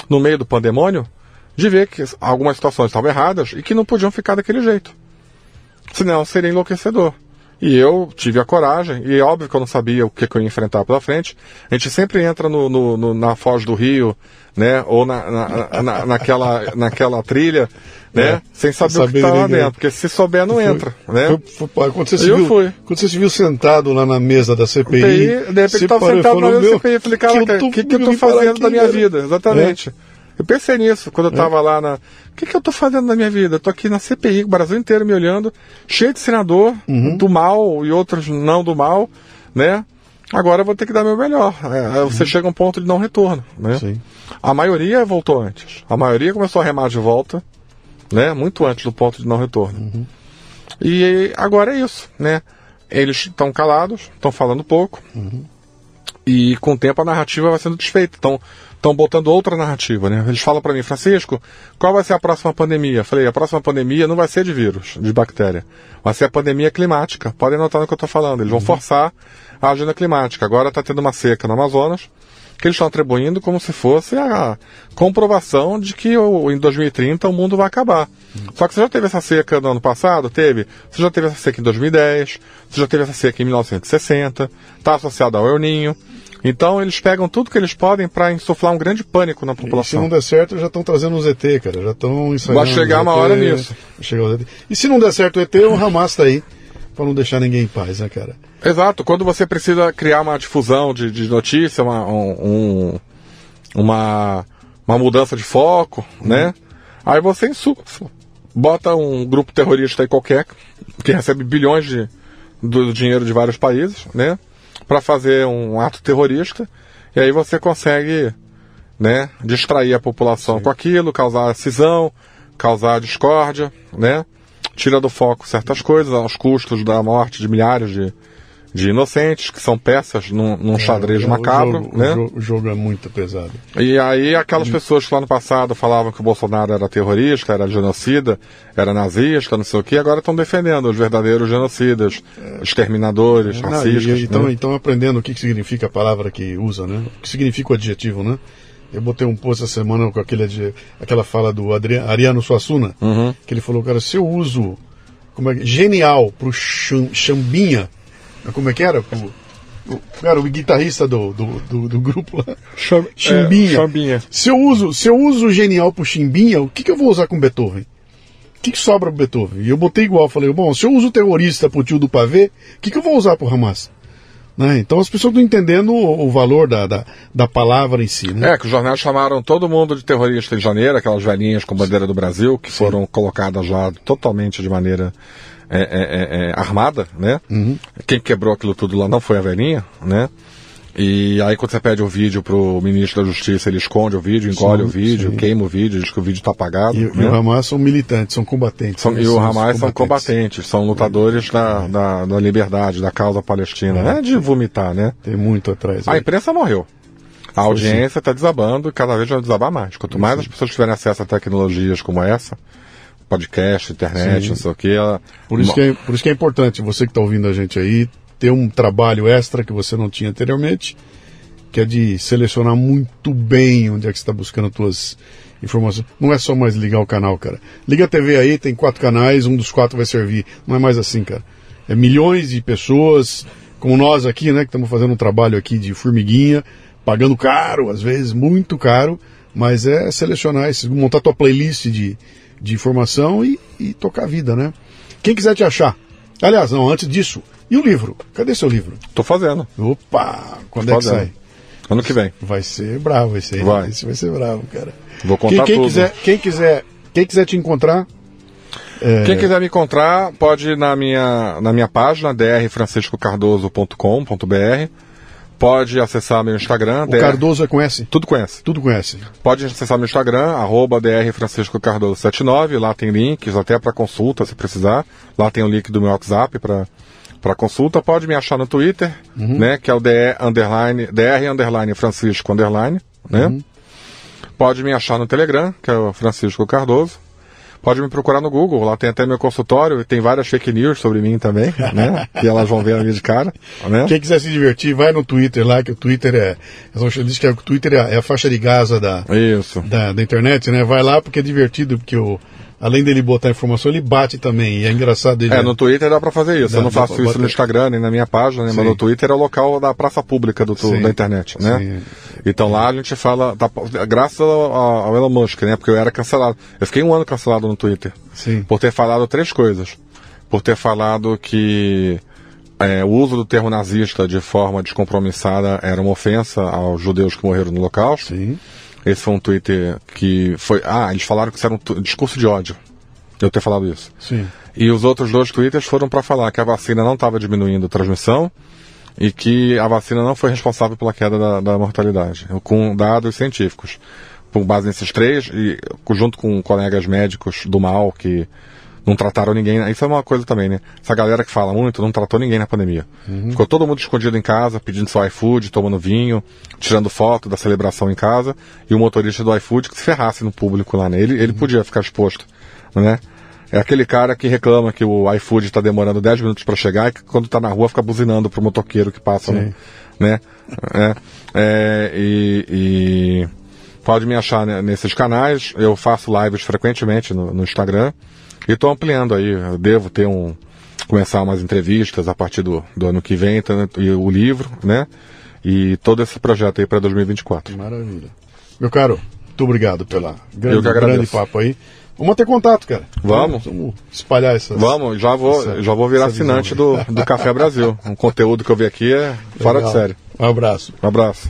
no meio do pandemônio, de ver que algumas situações estavam erradas e que não podiam ficar daquele jeito. Senão seria enlouquecedor. E eu tive a coragem, e é óbvio que eu não sabia o que, que eu ia enfrentar pela frente. A gente sempre entra no, no, no na Foz do Rio, né? Ou na, na, na, naquela, naquela trilha, né? É, sem saber, saber o que está lá dentro. Porque se souber, não entra, né? Foi- foi- quando, você Eu viu, fui. quando você se viu sentado lá na mesa da CPI, CPI, de repente tava sentado na mesa "Meu, da CPI, eu falei, cara, o que, que, eu tô fazendo aqui, da minha cara?" vida? Exatamente. Eu pensei nisso quando eu tava lá na. O que, que eu tô fazendo da minha vida? Eu tô aqui na CPI, o Brasil inteiro me olhando, cheio de senador do mal e outros não do mal, né? Agora eu vou ter que dar meu melhor. É, você chega a um ponto de não retorno, né? Sim. A maioria voltou antes. A maioria começou a remar de volta, né? Muito antes do ponto de não retorno. E agora é isso, né? Eles estão calados, estão falando pouco. E com o tempo a narrativa vai sendo desfeita. Estão estão botando outra narrativa, né? Eles falam para mim, Francisco, qual vai ser a próxima pandemia? Eu falei, a próxima pandemia não vai ser de vírus, de bactéria. Vai ser a pandemia climática. Podem anotar no que eu estou falando. Eles vão forçar a agenda climática. Agora está tendo uma seca no Amazonas, que eles estão atribuindo como se fosse a comprovação de que o- em 2030 o mundo vai acabar. Só que você já teve essa seca no ano passado? Teve. Você já teve essa seca em 2010, você já teve essa seca em 1960, está associada ao El Ninho. Então eles pegam tudo que eles podem para insuflar um grande pânico na E se população. não der certo, já estão trazendo os ET, cara. Já estão ensaiando. Vai chegar uma ET, hora nisso. chegar. E se não der certo o ET, o Hamas tá aí. Pra não deixar ninguém em paz, né, cara? Exato, quando você precisa criar uma difusão de, de notícia, uma, um- um- uma, uma mudança de foco, né? Aí você insu- bota um grupo terrorista aí qualquer, que recebe bilhões de, do, dinheiro de vários países, né? Para fazer um ato terrorista, e aí você consegue, né? Distrair a população com aquilo, causar cisão, causar discórdia, né? Tira do foco certas coisas, aos custos da morte de milhares de, de inocentes, que são peças num, num xadrez O- macabro, o jogo, né? O jogo, o jogo é muito pesado. E aí aquelas pessoas que lá no passado falavam que o Bolsonaro era terrorista, era genocida, era nazista, não sei o que, agora estão defendendo os verdadeiros genocidas, exterminadores, Não, racistas. e estão né? então aprendendo o que, que significa a palavra que usa, né? O que significa o adjetivo, né? Eu botei um post essa semana com aquele, adje- aquela fala do Adri- Ariano Suassuna, Uhum. que ele falou, cara, se eu uso como é, genial pro cham- Chambinha, como é que era? Pro, o, cara, o guitarrista do, do, do, do grupo lá, Cham- Chimbinha. é, Chambinha. Se eu uso, se eu uso genial pro Chimbinha, o que, que eu vou usar com Beethoven? O que, que sobra pro Beethoven? E eu botei igual, falei, bom, se eu uso terrorista pro tio do pavê, o que, que eu vou usar pro Hamas? Né? Então as pessoas estão entendendo o, o valor da, da, da palavra em si, né? É, que os jornais chamaram todo mundo de terrorista em janeiro, aquelas velhinhas com bandeira do Brasil, que foram colocadas lá totalmente de maneira é, é, é, é, armada, né? Quem quebrou aquilo tudo lá não foi a velhinha, né? E aí quando você pede o vídeo pro ministro da Justiça, ele esconde o vídeo, engole Sim, o vídeo, sim. queima o vídeo, diz que o vídeo está apagado. E, né? e o Hamas são militantes, são combatentes. São- né? e o Hamas são combatentes, são lutadores da, da, da liberdade, da causa palestina. Não é de vomitar, né? Tem muito atrás. A né? imprensa morreu. A audiência está desabando e cada vez vai desabar mais. Quanto mais as pessoas tiverem acesso a tecnologias como essa, podcast, internet, Sim. não sei o que, ela... Por isso, que é, por isso que é importante você que está ouvindo a gente aí ter um trabalho extra que você não tinha anteriormente, que é de selecionar muito bem onde é que você está buscando as informações. Não é só mais ligar o canal, cara. Liga a TV aí, tem quatro canais, um dos quatro vai servir. Não é mais assim, cara. É milhões de pessoas, como nós aqui, né, que estamos fazendo um trabalho aqui de formiguinha, pagando caro, às vezes muito caro, mas é selecionar esses, montar tua playlist de, de informação e, e tocar a vida, né? Quem quiser te achar. Aliás, não, antes disso, e o livro? Cadê seu livro? Tô fazendo. Opa! Quando Tô é que fazendo. sai? Ano que vem. Vai ser bravo esse aí. Vai. Esse vai ser bravo, cara. Vou Quem, contar quem tudo. quiser, quem quiser, quem quiser te encontrar, É... Quem quiser me encontrar, pode ir na minha, na minha página, drfranciscocardoso.com.br. Pode acessar meu Instagram. O DR... Cardoso é conhece? Tudo conhece. Tudo conhece. Pode acessar meu Instagram, arroba drfranciscocardoso79. Lá tem links até para consulta, se precisar. Lá tem o link do meu WhatsApp para para consulta, pode me achar no Twitter, uhum. né, que é o DR underline, DR underline Francisco underline, né? Uhum. Pode me achar no Telegram, que é o Francisco Cardoso. Pode me procurar no Google, lá tem até meu consultório e tem várias fake news sobre mim também, né? *laughs* que elas vão ver a minha de cara. Né? Quem quiser se divertir, vai no Twitter lá, que o Twitter é. Diz que o Twitter é a faixa de Gaza da, Isso. da, da internet, né? Vai lá porque é divertido, porque o além dele botar informação, ele bate também. E é engraçado ele. É, no Twitter dá para fazer isso. Dá, eu não faço isso bater. no Instagram, nem na minha página, né? mas no Twitter é o local da praça pública do, da internet, né? Sim. Então lá a gente fala, tá, graças ao, ao, Elon Musk, né? Porque eu era cancelado. Eu fiquei um ano cancelado no Twitter. Sim. Por ter falado três coisas. Por ter falado que é, o uso do termo nazista de forma descompromissada era uma ofensa aos judeus que morreram no local. Sim esse foi um Twitter que foi. Ah, eles falaram que isso era um discurso de ódio. Eu ter falado isso. Sim. E os outros dois Twitters foram para falar que a vacina não estava diminuindo a transmissão e que a vacina não foi responsável pela queda da, da mortalidade, com dados científicos. Com base nesses três, e junto com colegas médicos do mal que não trataram ninguém. Isso é uma coisa também, né? Essa galera que fala muito não tratou ninguém na pandemia. Uhum. Ficou todo mundo escondido em casa, pedindo seu iFood, tomando vinho, tirando foto da celebração em casa, e o motorista do iFood que se ferrasse no público lá, né? Ele, ele uhum. podia ficar exposto, né? É aquele cara que reclama que o iFood está demorando 10 minutos para chegar e que quando está na rua fica buzinando pro motoqueiro que passa, né? né? É, é, e, e, pode me achar nesses canais. Eu faço lives frequentemente no, no Instagram. E estou ampliando aí, eu devo ter um. começar umas entrevistas a partir do, do ano que vem, tá, e o livro, né? E todo esse projeto aí para 2024. Maravilha. Meu caro, muito obrigado pela grande, grande papo aí. Vamos ter contato, cara. Vamos. Vamos espalhar essas. Vamos, já vou, essa, já vou virar assinante do, do Café Brasil. *laughs* Um conteúdo que eu vi aqui é fora Legal. de série. Um abraço. Um abraço.